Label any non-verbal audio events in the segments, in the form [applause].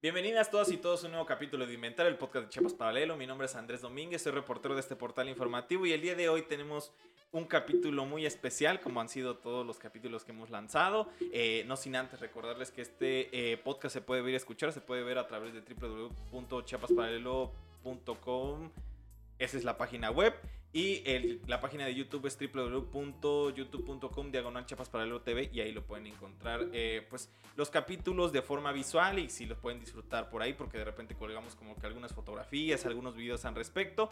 Bienvenidas todas y todos a un nuevo capítulo de Inventario, el podcast de Chiapas Paralelo. Mi nombre es Andrés Domínguez, soy reportero de este portal informativo y el día de hoy tenemos un capítulo muy especial, como han sido todos los capítulos que hemos lanzado. Eh, no sin antes recordarles que este eh, podcast se puede ver y escuchar, se puede ver a través de www.chiapasparalelo.com. Esa es la página web. Y la página de YouTube es www.youtube.com diagonal chapas TV y ahí lo pueden encontrar eh, pues los capítulos de forma visual y si los pueden disfrutar por ahí porque de repente colgamos como que algunas fotografías, algunos videos al respecto.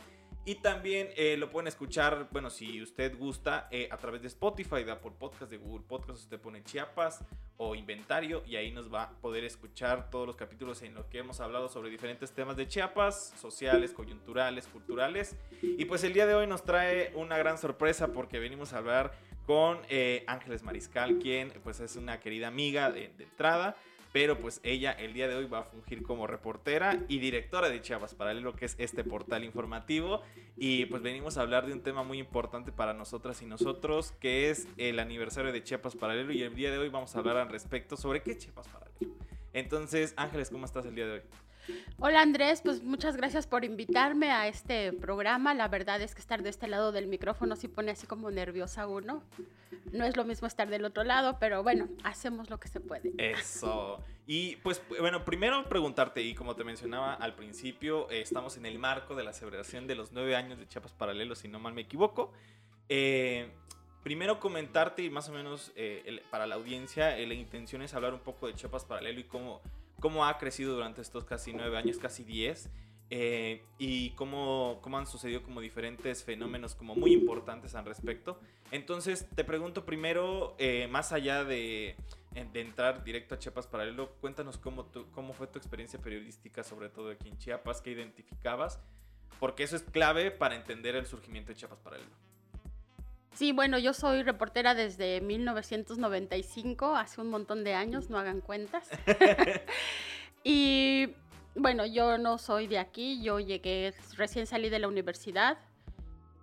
Y también eh, lo pueden escuchar, bueno, si usted gusta, eh, a través de Spotify, de Apple Podcast, de Google Podcast, usted pone Chiapas o Inventario y ahí nos va a poder escuchar todos los capítulos en los que hemos hablado sobre diferentes temas de Chiapas, sociales, coyunturales, culturales. Y pues el día de hoy nos trae una gran sorpresa porque venimos a hablar con eh, Ángeles Mariscal, quien pues es una querida amiga de, de entrada pero pues ella el día de hoy va a fungir como reportera y directora de Chiapas Paralelo, que es este portal informativo. Y pues venimos a hablar de un tema muy importante para nosotras y nosotros, que es el aniversario de Chiapas Paralelo. Y el día de hoy vamos a hablar al respecto sobre qué es Chiapas Paralelo. Entonces, Ángeles, ¿cómo estás el día de hoy? Hola Andrés, pues muchas gracias por invitarme a este programa. La verdad es que estar de este lado del micrófono sí pone así como nerviosa uno. No es lo mismo estar del otro lado, pero bueno, hacemos lo que se puede. Eso. Y pues bueno, primero preguntarte, y como te mencionaba al principio, eh, estamos en el marco de la celebración de los nueve años de Chiapas Paralelos, si no mal me equivoco. Eh, primero comentarte y más o menos eh, para la audiencia, la intención es hablar un poco de Chiapas Paralelo y cómo cómo ha crecido durante estos casi nueve años, casi diez, eh, y cómo, cómo, han sucedido como diferentes fenómenos como muy importantes al respecto. Entonces, te pregunto primero, eh, más allá de, de, entrar directo a Chiapas Paralelo, cuéntanos cómo, cómo fue tu experiencia periodística, sobre todo aquí en Chiapas, qué identificabas, porque eso es clave para entender el surgimiento de Chiapas Paralelo. Sí, bueno, yo soy reportera desde 1995, hace un montón de años, no hagan cuentas. [laughs] [laughs] y bueno, yo no soy de aquí, yo llegué, recién salí de la universidad,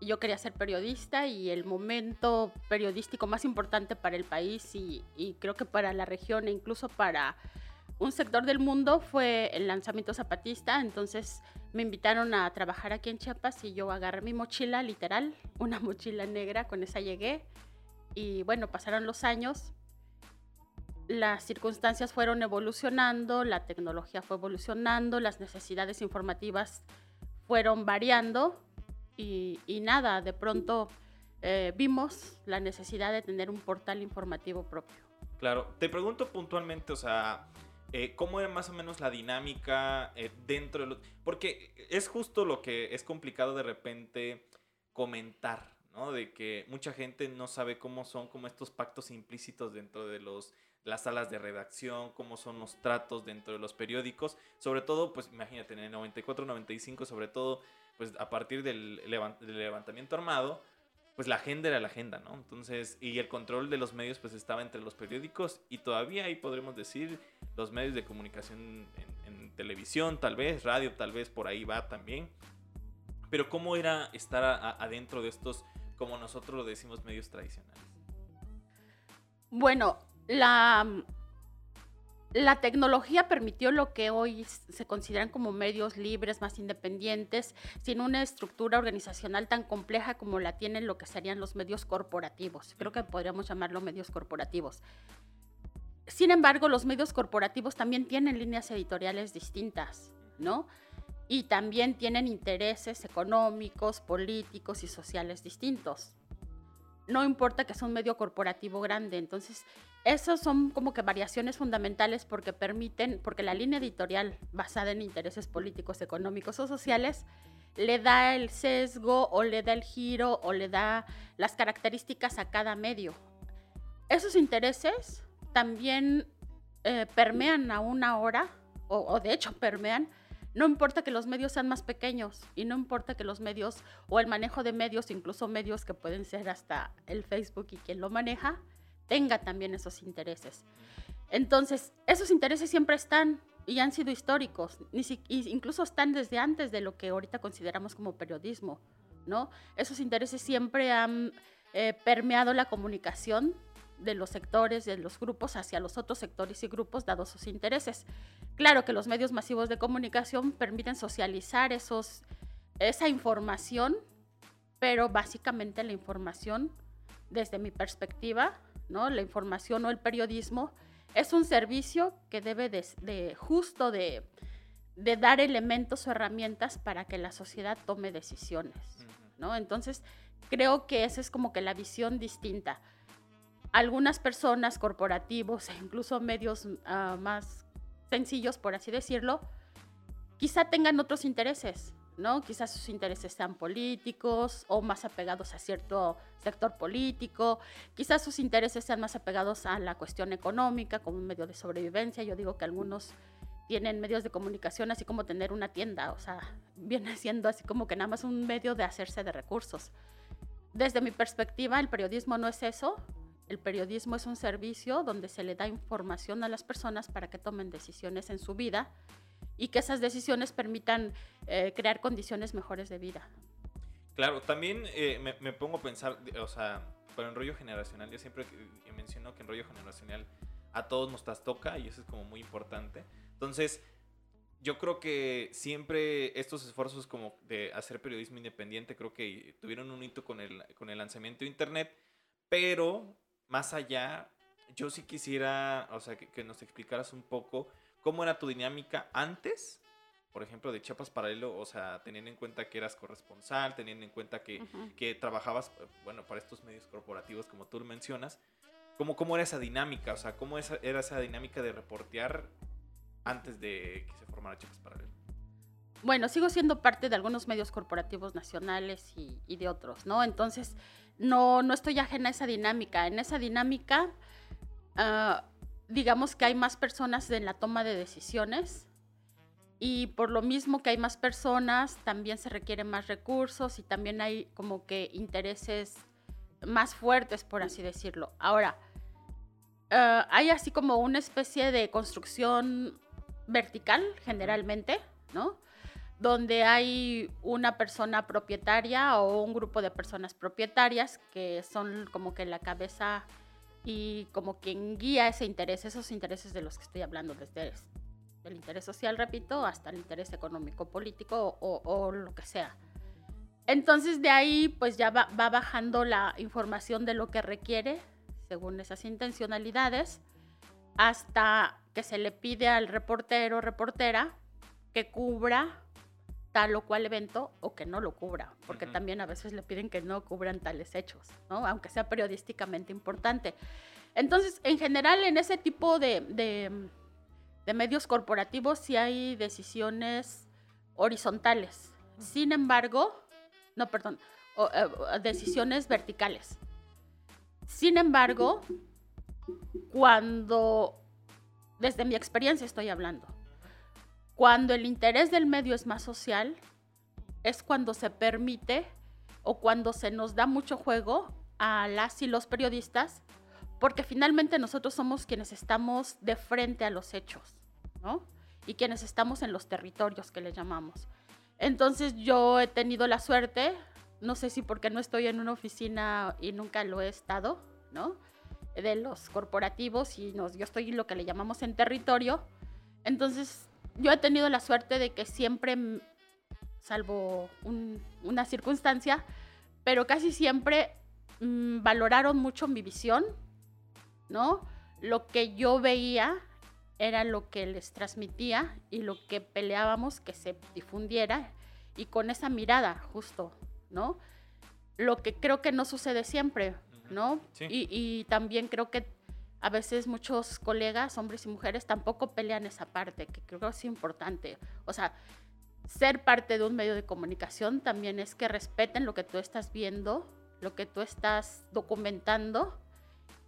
yo quería ser periodista y el momento periodístico más importante para el país y, y creo que para la región e incluso para un sector del mundo fue el lanzamiento zapatista, entonces me invitaron a trabajar aquí en Chiapas y yo agarré mi mochila, literal, [laughs] una mochila negra, con esa llegué. Y bueno, pasaron los años, las circunstancias fueron evolucionando, la tecnología fue evolucionando, las necesidades informativas fueron variando y, nada, de pronto eh, vimos la necesidad de tener un portal informativo propio. Claro, te pregunto puntualmente, o sea, eh, ¿Cómo era más o menos la dinámica eh, dentro de los... Porque es justo lo que es complicado de repente comentar, ¿no? De que mucha gente no sabe cómo son como estos pactos implícitos dentro de los las salas de redacción, cómo son los tratos dentro de los periódicos, sobre todo, pues imagínate, en el 94, 95, sobre todo, pues a partir del levantamiento armado, pues la agenda era la agenda, ¿no? Entonces, y el control de los medios pues estaba entre los periódicos y todavía ahí podremos decir los medios de comunicación en, televisión, tal vez, radio, tal vez por ahí va también. Pero ¿cómo era estar adentro de estos, como nosotros lo decimos, medios tradicionales? Bueno, la la tecnología permitió lo que hoy se consideran como medios libres, más independientes, sin una estructura organizacional tan compleja como la tienen lo que serían los medios corporativos. Creo que podríamos llamarlo medios corporativos. Sin embargo, los medios corporativos también tienen líneas editoriales distintas, ¿no? Y también tienen intereses económicos, políticos y sociales distintos no importa que sea un medio corporativo grande. Entonces, esas son como que variaciones fundamentales porque permiten, porque la línea editorial basada en intereses políticos, económicos o sociales le da el sesgo o le da el giro o le da las características a cada medio. Esos intereses también eh, permean a una hora, o de hecho permean no importa que los medios sean más pequeños y no importa que los medios o el manejo de medios, incluso medios que pueden ser hasta el Facebook y quien lo maneja, tenga también esos intereses. Entonces, esos intereses siempre están, y han sido históricos, incluso están desde antes de lo que ahorita consideramos como periodismo, ¿no? Esos intereses siempre han eh, permeado la comunicación de los sectores, de los grupos hacia los otros sectores y grupos dados sus intereses. Claro que los medios masivos de comunicación permiten socializar esos, esa información, pero básicamente la información, desde mi perspectiva, ¿no? la información o el periodismo, es un servicio que debe de, justo de, dar elementos o herramientas para que la sociedad tome decisiones, ¿no? Entonces, creo que esa es como que la visión distinta. Algunas personas, corporativos e incluso medios ah, más sencillos, por así decirlo, quizá tengan otros intereses, ¿no? Quizás sus intereses sean políticos o más apegados a cierto sector político, quizás sus intereses sean más apegados a la cuestión económica como un medio de sobrevivencia. Yo digo que algunos tienen medios de comunicación así como tener una tienda, o sea, [laughs] viene siendo así como que nada más un medio de hacerse de recursos. Desde mi perspectiva, el periodismo no es eso. El periodismo es un servicio donde se le da información a las personas para que tomen decisiones en su vida y que esas decisiones permitan eh, crear condiciones mejores de vida. Claro, también eh, me, pongo a pensar, o sea, con el rollo generacional, yo siempre menciono que en rollo generacional a todos nos trastoca y eso es como muy importante. Entonces, yo creo que siempre estos esfuerzos como de hacer periodismo independiente, creo que tuvieron un hito con el, con el lanzamiento de Internet, pero más allá, yo sí quisiera, o sea, que, que nos explicaras un poco ¿Cómo era tu dinámica antes? Por ejemplo, de Chiapas Paralelo, o sea, teniendo en cuenta que eras corresponsal, teniendo en cuenta que, que trabajabas, bueno, para estos medios corporativos, como tú mencionas, ¿cómo, cómo era esa dinámica? O sea, ¿cómo era esa dinámica de reportear antes de que se formara Chiapas Paralelo? Bueno, sigo siendo parte de algunos medios corporativos nacionales y, de otros, ¿no? Entonces, no, no estoy ajena a esa dinámica. En esa dinámica, uh, digamos que hay más personas en la toma de decisiones y por lo mismo que hay más personas, también se requieren más recursos y también hay como que intereses más fuertes, por así decirlo. Ahora, eh, hay así como una especie de construcción vertical, generalmente, ¿no? Donde hay una persona propietaria o un grupo de personas propietarias que son como que la cabeza y como quien guía ese interés, esos intereses de los que estoy hablando, desde el interés social, repito, hasta el interés económico, político o, lo que sea. Entonces de ahí pues ya va, va, bajando la información de lo que requiere según esas intencionalidades hasta que se le pide al reportero o reportera que cubra tal o cual evento o que no lo cubra, porque también a veces le piden que no cubran tales hechos, ¿no? aunque sea periodísticamente importante. Entonces, en general, en ese tipo de, de, medios corporativos sí hay decisiones horizontales. Sin embargo, no, perdón, eh, decisiones verticales. Sin embargo, cuando, desde mi experiencia estoy hablando, cuando el interés del medio es más social, es cuando se permite o cuando se nos da mucho juego a las y los periodistas, porque finalmente nosotros somos quienes estamos de frente a los hechos, ¿no? Y quienes estamos en los territorios que le llamamos. Entonces yo he tenido la suerte, no sé si porque no estoy en una oficina y nunca lo he estado, ¿no? De los corporativos y nos, yo estoy en lo que le llamamos en territorio. Entonces yo he tenido la suerte de que siempre, salvo una circunstancia, pero casi siempre mm, valoraron mucho mi visión, ¿no? Lo que yo veía era lo que les transmitía y lo que peleábamos que se difundiera y con esa mirada justo, ¿no? Lo que creo que no sucede siempre, ¿no? Y, y, también creo que a veces muchos colegas, hombres y mujeres, tampoco pelean esa parte, que creo que es importante. O sea, ser parte de un medio de comunicación también es que respeten lo que tú estás viendo, lo que tú estás documentando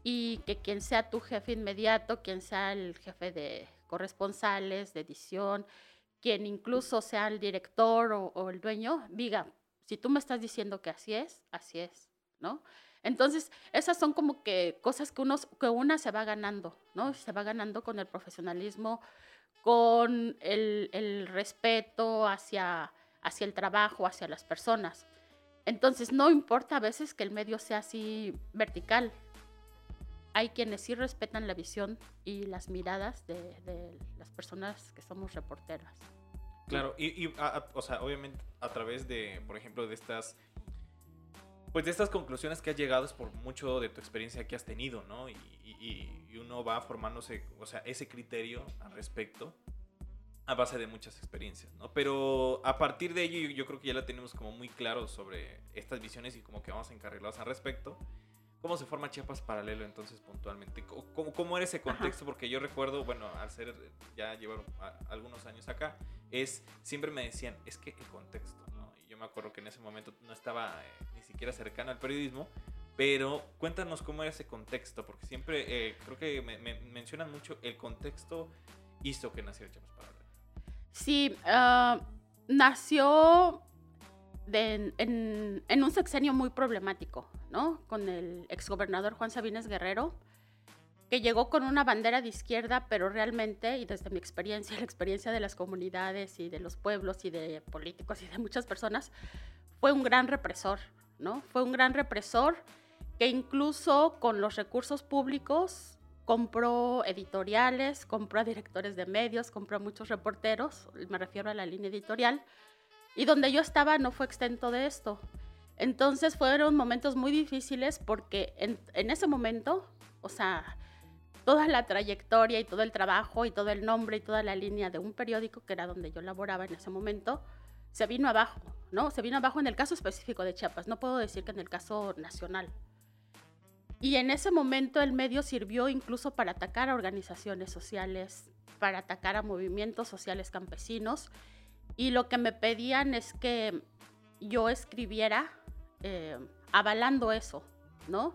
y que quien sea tu jefe inmediato, quien sea el jefe de corresponsales, de edición, quien incluso sea el director o, o el dueño, diga, si tú me estás diciendo que así es, así es, ¿no? Entonces, esas son como que cosas que, uno, que una se va ganando, ¿no? Se va ganando con el profesionalismo, con el, respeto hacia, hacia el trabajo, hacia las personas. Entonces, no importa a veces que el medio sea así vertical. Hay quienes sí respetan la visión y las miradas de, las personas que somos reporteras. Claro, y, o sea, obviamente a través de, por ejemplo, de estas, pues de estas conclusiones que has llegado es por mucho de tu experiencia que has tenido, ¿no? Y, y- y uno va formándose, o sea, ese criterio al respecto a base de muchas experiencias, ¿no? Pero a partir de ello yo, yo creo que ya la tenemos como muy claro sobre estas visiones y como que vamos encarrilados al respecto. ¿Cómo se forma Chiapas Paralelo entonces puntualmente? ¿Cómo, cómo- era ese contexto? Porque yo recuerdo, bueno, al ser ya llevar algunos años acá, es siempre me decían, es que el contexto, yo me acuerdo que en ese momento no estaba eh, ni siquiera cercano al periodismo, pero cuéntanos cómo era ese contexto, porque siempre eh, creo que me, me mencionan mucho el contexto hizo que naciera Chiapas Paralelo. Sí, ah, nació de- en, en un sexenio muy problemático, ¿no? Con el exgobernador Juan Sabines Guerrero, que llegó con una bandera de izquierda, pero realmente, y desde mi experiencia, [laughs] la experiencia de las comunidades y de los pueblos y de políticos y de muchas personas, fue un gran represor, ¿no? Fue un gran represor que incluso con los recursos públicos compró editoriales, compró a directores de medios, compró a muchos reporteros, me refiero a la línea editorial, y donde yo estaba no fue extento de esto. Entonces fueron momentos muy difíciles porque en, en ese momento, o sea, toda la trayectoria y todo el trabajo y todo el nombre y toda la línea de un periódico, que era donde yo laboraba en ese momento, se vino abajo, ¿no? Se vino abajo en el caso específico de Chiapas, no puedo decir que en el caso nacional. Y en ese momento el medio sirvió incluso para atacar a organizaciones sociales, para atacar a movimientos sociales campesinos. Y lo que me pedían es que yo escribiera eh, avalando eso, ¿no?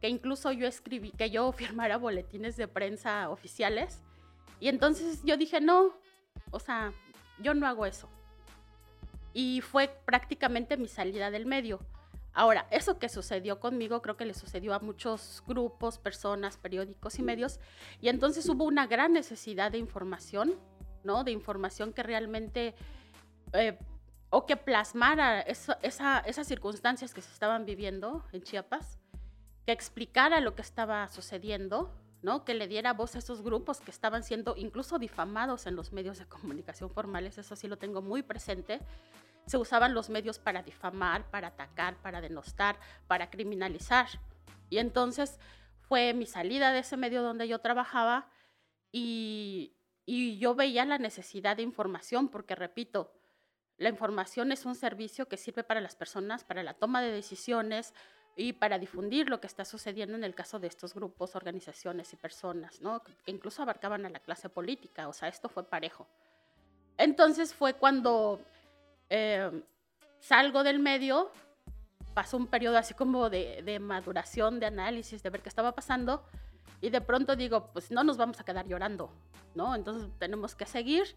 Que incluso yo escribí, que yo [laughs] firmara boletines de prensa oficiales. Y entonces yo dije, no, o sea, yo no hago eso. Y fue prácticamente mi salida del medio. Ahora, eso que sucedió conmigo creo que le sucedió a muchos grupos, personas, periódicos y medios, y entonces hubo una gran necesidad de información, ¿no? De información que realmente, eh, o que plasmara esas circunstancias que se estaban viviendo en Chiapas, que explicara lo que estaba sucediendo, ¿no? Que le diera voz a esos grupos que estaban siendo incluso difamados en los medios de comunicación formales, eso sí lo tengo muy presente se usaban los medios para difamar, para atacar, para denostar, para criminalizar. Y entonces fue mi salida de ese medio donde yo trabajaba y, y yo veía la necesidad de información, porque repito, la información es un servicio que sirve para las personas, para la toma de decisiones y para difundir lo que está sucediendo en el caso de estos grupos, organizaciones y personas, ¿no? que incluso abarcaban a la clase política, o sea, esto fue parejo. Entonces fue cuando eh, salgo del medio, pasó un periodo así como de, de maduración, de análisis, de ver qué estaba pasando, y de pronto digo, pues no nos vamos a quedar llorando, ¿no? Entonces tenemos que seguir.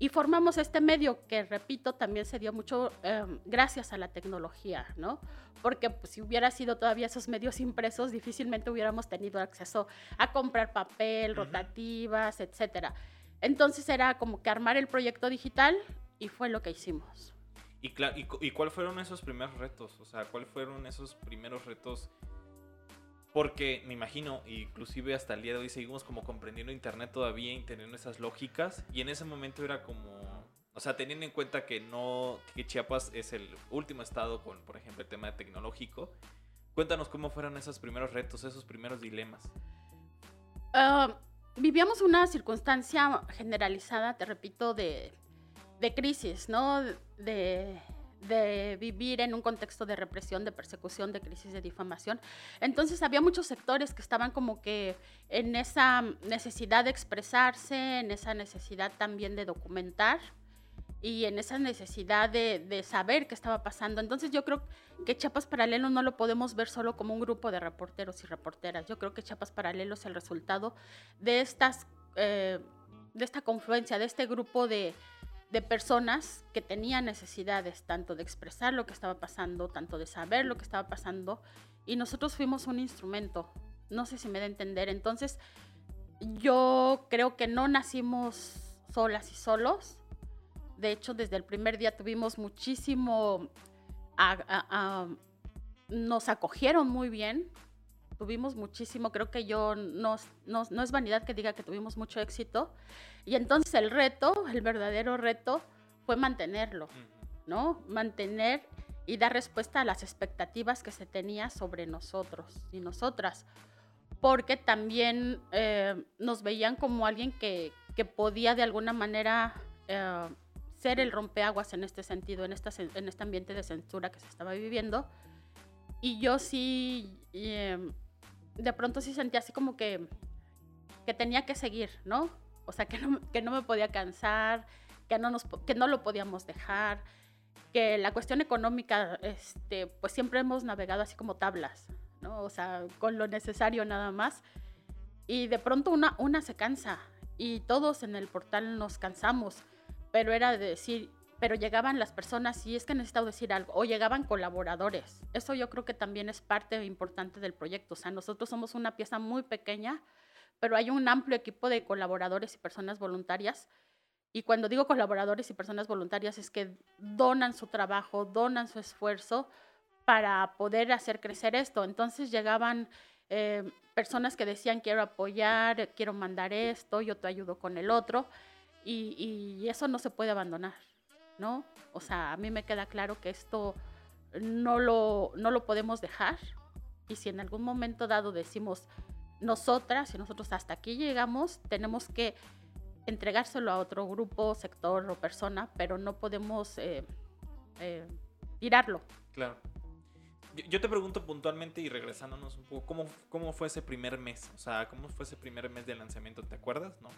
Y formamos este medio que, repito, también se dio mucho eh, gracias a la tecnología, ¿no? Porque pues, si hubiera sido todavía esos medios impresos, difícilmente hubiéramos tenido acceso a comprar papel, rotativas, etcétera. Entonces era como que armar el proyecto digital y fue lo que hicimos. Y, y, ¿Y cuáles fueron esos primeros retos? O sea, ¿cuáles fueron esos primeros retos? Porque me imagino, inclusive hasta el día de hoy seguimos como comprendiendo Internet todavía y teniendo esas lógicas. Y en ese momento era como, o sea, teniendo en cuenta que no, que Chiapas es el último estado con, por ejemplo, el tema tecnológico. Cuéntanos cómo fueron esos primeros retos, esos primeros dilemas. Ah, vivíamos una circunstancia generalizada, te repito, de, de crisis, ¿no? De, de vivir en un contexto de represión, de persecución, de crisis de difamación. Entonces había muchos sectores que estaban como que en esa necesidad de expresarse, en esa necesidad también de documentar y en esa necesidad de, de saber qué estaba pasando. Entonces yo creo que Chiapas Paralelo no lo podemos ver solo como un grupo de reporteros y reporteras. Yo creo que Chiapas Paralelo es el resultado de estas, eh, de esta confluencia, de este grupo de, de personas que tenían necesidades tanto de expresar lo que estaba pasando, tanto de saber lo que estaba pasando, y nosotros fuimos un instrumento. No sé si me da a entender. Entonces, yo creo que no nacimos solas y solos. De hecho, desde el primer día tuvimos muchísimo, nos acogieron muy bien, tuvimos muchísimo, creo que yo no, no, es vanidad que diga que tuvimos mucho éxito. Y entonces el reto, el verdadero reto, fue mantenerlo, ¿no? Mantener y dar respuesta a las expectativas que se tenía sobre nosotros y nosotras porque también eh, nos veían como alguien que, que podía de alguna manera eh, ser el rompeaguas en este sentido, en, esta, en este ambiente de censura que se estaba viviendo. Y yo sí, em, de pronto sí sentía así como que, que tenía que seguir, ¿no? O sea, que no, que no me podía cansar, que no, nos, que no lo podíamos dejar, que la cuestión económica, este, pues siempre hemos navegado así como tablas, ¿no? O sea, con lo necesario nada más. Y de pronto una, una se cansa y todos en el portal nos cansamos, pero era de decir, pero llegaban las personas y es que necesitaba decir algo, o llegaban colaboradores. Eso yo creo que también es parte importante del proyecto. O sea, nosotros somos una pieza muy pequeña, pero hay un amplio equipo de colaboradores y personas voluntarias. Y cuando digo colaboradores y personas voluntarias es que donan su trabajo, donan su esfuerzo para poder hacer crecer esto. Entonces llegaban eh, personas que decían quiero apoyar, quiero mandar esto, yo te ayudo con el otro, y, eso no se puede abandonar, ¿no? O sea, a mí me queda claro que esto no lo, no lo podemos dejar, y si en algún momento dado decimos nosotras y nosotros hasta aquí llegamos, tenemos que entregárselo a otro grupo, sector o persona, pero no podemos eh, eh, tirarlo. Claro. Yo te pregunto puntualmente y regresándonos un poco, ¿cómo, ¿cómo fue ese primer mes? O sea, ¿cómo fue ese primer mes de lanzamiento? ¿Te acuerdas? ¿No?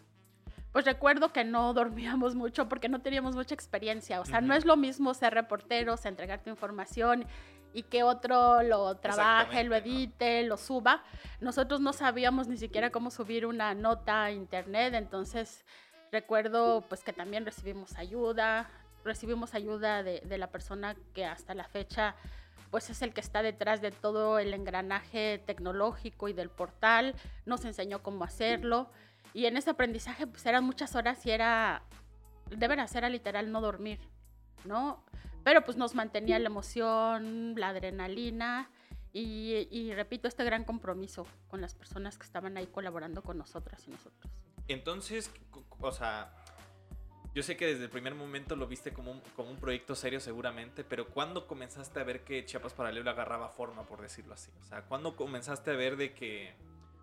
Pues recuerdo que no dormíamos mucho porque no teníamos mucha experiencia. O sea, no es lo mismo ser reporteros, entregarte información y que otro lo trabaje, lo edite, lo suba. Nosotros no sabíamos ni siquiera cómo subir una nota a internet, entonces recuerdo pues que también recibimos ayuda, recibimos ayuda de, de la persona que hasta la fecha pues es el que está detrás de todo el engranaje tecnológico y del portal, nos enseñó cómo hacerlo y en ese aprendizaje pues eran muchas horas y era, de veras, era literal no dormir, ¿no? Pero pues nos mantenía la emoción, la adrenalina y, repito, este gran compromiso con las personas que estaban ahí colaborando con nosotras y nosotros. Entonces, o sea, yo sé que desde el primer momento lo viste como un, como un proyecto serio seguramente, pero ¿cuándo comenzaste a ver que Chiapas Paralelo agarraba forma, por decirlo así? O sea, ¿cuándo comenzaste a ver de que,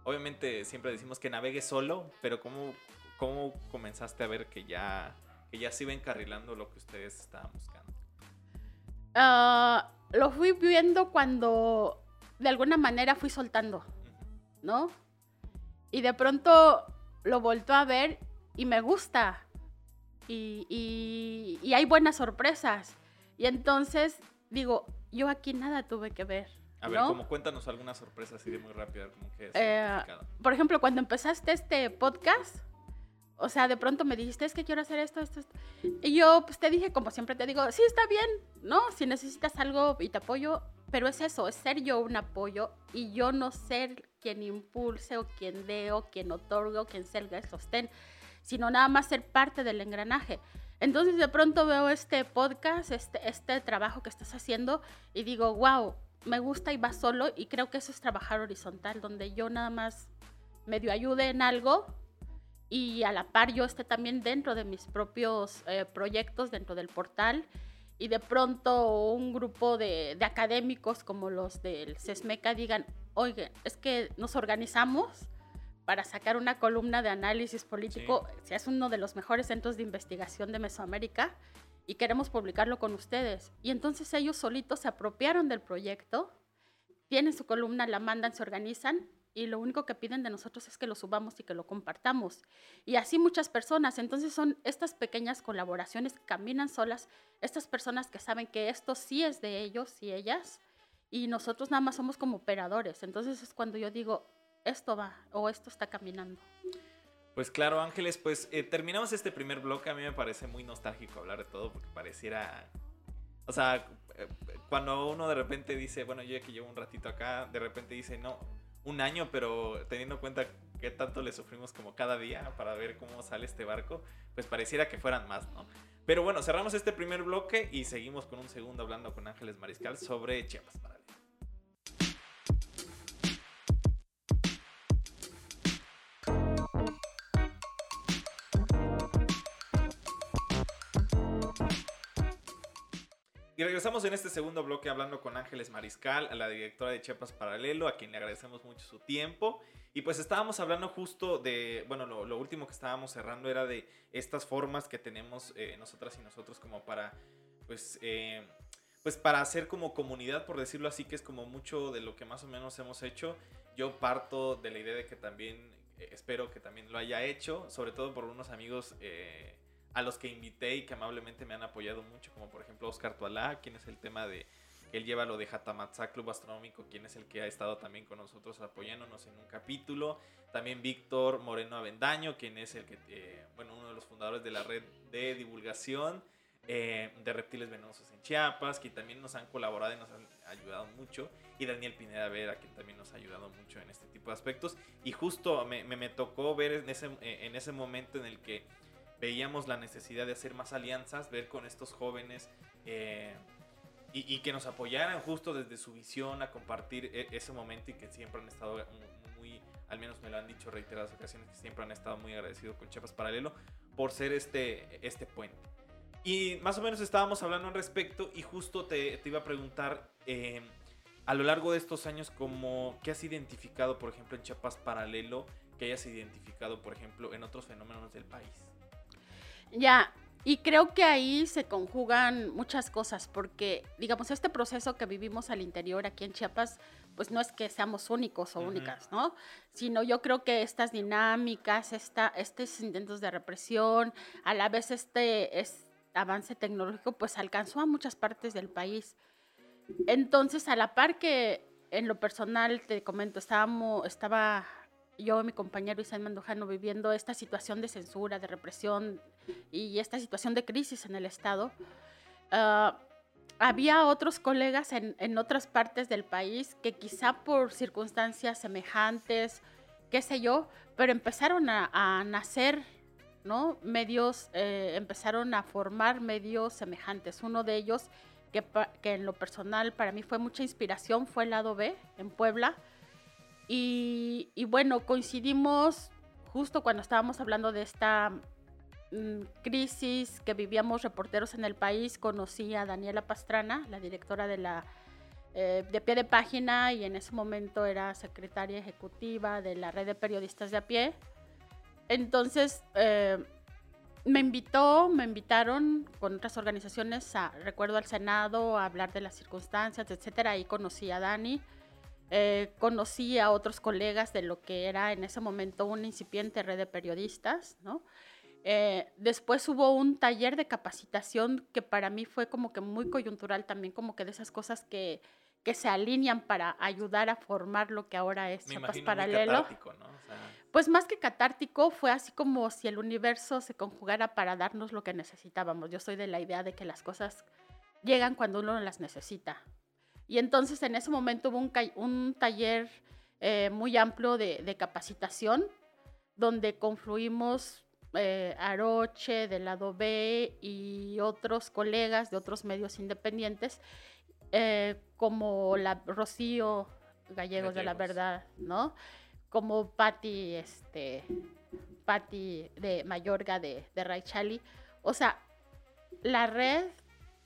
obviamente siempre decimos que navegue solo, pero ¿cómo, cómo comenzaste a ver que ya, que ya se iba encarrilando lo que ustedes estaban buscando? Ah, lo fui viendo cuando de alguna manera fui soltando, ¿no? Y de pronto lo volto a ver y me gusta y, hay buenas sorpresas. Y entonces digo, yo aquí nada tuve que ver. A ver, como cuéntanos alguna sorpresa así de muy rápida, como que eh, Por ejemplo, cuando empezaste este podcast, o sea, de pronto me dijiste, es que quiero hacer esto, esto, esto. Y yo, pues te dije, como siempre te digo, sí, está bien, ¿no? Si necesitas algo y te apoyo, pero es eso, es ser yo un apoyo y yo no ser quien impulse o quien dé o quien otorgue o quien sea el sostén sino nada más ser parte del engranaje. Entonces de pronto veo este podcast, este, este trabajo que estás haciendo y digo, wow, me gusta y va solo y creo que eso es trabajar horizontal, donde yo nada más medio ayude en algo y a la par yo esté también dentro de mis propios eh, proyectos, dentro del portal y de pronto un grupo de, de académicos como los del CESMECA digan, oye, es que nos organizamos para sacar una columna de análisis político. si Es uno de los mejores centros de investigación de Mesoamérica y queremos publicarlo con ustedes. Y entonces ellos solitos se apropiaron del proyecto, tienen su columna, la mandan, se organizan y lo único que piden de nosotros es que lo subamos y que lo compartamos. Y así muchas personas. Entonces son estas pequeñas colaboraciones que caminan solas, estas personas que saben que esto sí es de ellos y ellas y nosotros nada más somos como operadores. Entonces es cuando yo digo, esto va o esto está caminando. Pues claro, Ángeles, pues eh, terminamos este primer bloque. A mí me parece muy nostálgico hablar de todo porque pareciera... O sea, eh, cuando uno de repente dice, bueno, yo ya que llevo un ratito acá, de repente dice, no, un año, pero teniendo en cuenta qué tanto le sufrimos como cada día para ver cómo sale este barco, pues pareciera que fueran más, ¿no? Pero bueno, cerramos este primer bloque y seguimos con un segundo hablando con Ángeles Mariscal sobre Chiapas. Y regresamos en este segundo bloque hablando con Ángeles Mariscal, a la directora de Chiapas Paralelo, a quien le agradecemos mucho su tiempo. Y pues estábamos hablando justo de, bueno, lo, último que estábamos cerrando era de estas formas que tenemos eh, nosotras y nosotros como para, pues, eh, pues para hacer como comunidad, por decirlo así, que es como mucho de lo que más o menos hemos hecho. Yo parto de la idea de que también, eh, espero que también lo haya hecho, sobre todo por unos amigos a los que invité y que amablemente me han apoyado mucho, como por ejemplo Oscar Tualá, quien es el tema de él lleva lo de Jatamatza Club Astronómico, quien es el que ha estado también con nosotros apoyándonos en un capítulo. También Víctor Moreno Avendaño, quien es el que, eh, bueno, uno de los fundadores de la red de divulgación eh, de reptiles venenosos en Chiapas, que también nos han colaborado y nos han ayudado mucho. Y Daniel Pineda Vera, quien también nos ha ayudado mucho en este tipo de aspectos. Y justo me, me, tocó ver en ese, en ese momento en el que veíamos la necesidad de hacer más alianzas, ver con estos jóvenes eh, y, que nos apoyaran justo desde su visión a compartir e, ese momento y que siempre han estado muy, al menos me lo han dicho reiteradas ocasiones, que siempre han estado muy agradecidos con Chiapas Paralelo por ser este, este puente. Y más o menos estábamos hablando al respecto y justo te, te iba a preguntar, eh, a lo largo de estos años, como, ¿qué has identificado, por ejemplo, en Chiapas Paralelo, que hayas identificado, por ejemplo, en otros fenómenos del país? Ya, y creo que ahí se conjugan muchas cosas, porque, digamos, este proceso que vivimos al interior aquí en Chiapas, pues no es que seamos únicos o únicas, ¿no? Sino yo creo que estas dinámicas, esta, estos intentos de represión, a la vez este, este avance tecnológico, pues alcanzó a muchas partes del país. Entonces, a la par que en lo personal, te comento, estábamos, estaba yo y mi compañero Isabel Mandujano viviendo esta situación de censura, de represión y esta situación de crisis en el Estado, ah, había otros colegas en, en, otras partes del país que quizá por circunstancias semejantes, qué sé yo, pero empezaron a, a nacer, ¿no? Medios, eh, empezaron a formar medios semejantes. Uno de ellos, que, que en lo personal para mí fue mucha inspiración, fue el lado B en Puebla y, bueno, coincidimos justo cuando estábamos hablando de esta mm, crisis que vivíamos reporteros en el país. Conocí a Daniela Pastrana, la directora de la eh, de pie de página y en ese momento era secretaria ejecutiva de la red de periodistas de a pie. Entonces eh, me invitó, me invitaron con otras organizaciones, a, recuerdo al Senado, a hablar de las circunstancias, etcétera. Ahí conocí a Dani. Eh, conocí a otros colegas de lo que era en ese momento una incipiente red de periodistas, ¿no? Eh, después hubo un taller de capacitación que para mí fue como que muy coyuntural también, como que de esas cosas que, que se alinean para ayudar a formar lo que ahora es Chiapas Paralelo. Pues más que catártico, fue así como si el universo se conjugara para darnos lo que necesitábamos. Yo soy de la idea de que las cosas llegan cuando uno las necesita, y entonces en ese momento hubo un, taller eh, muy amplio de, capacitación donde confluimos eh, Aroche del lado B y otros colegas de otros medios independientes eh, como la Rocío Gallegos, de la Verdad, ¿no? Como Patti, este, Patti de Mayorga de, de Raichali. O sea, la red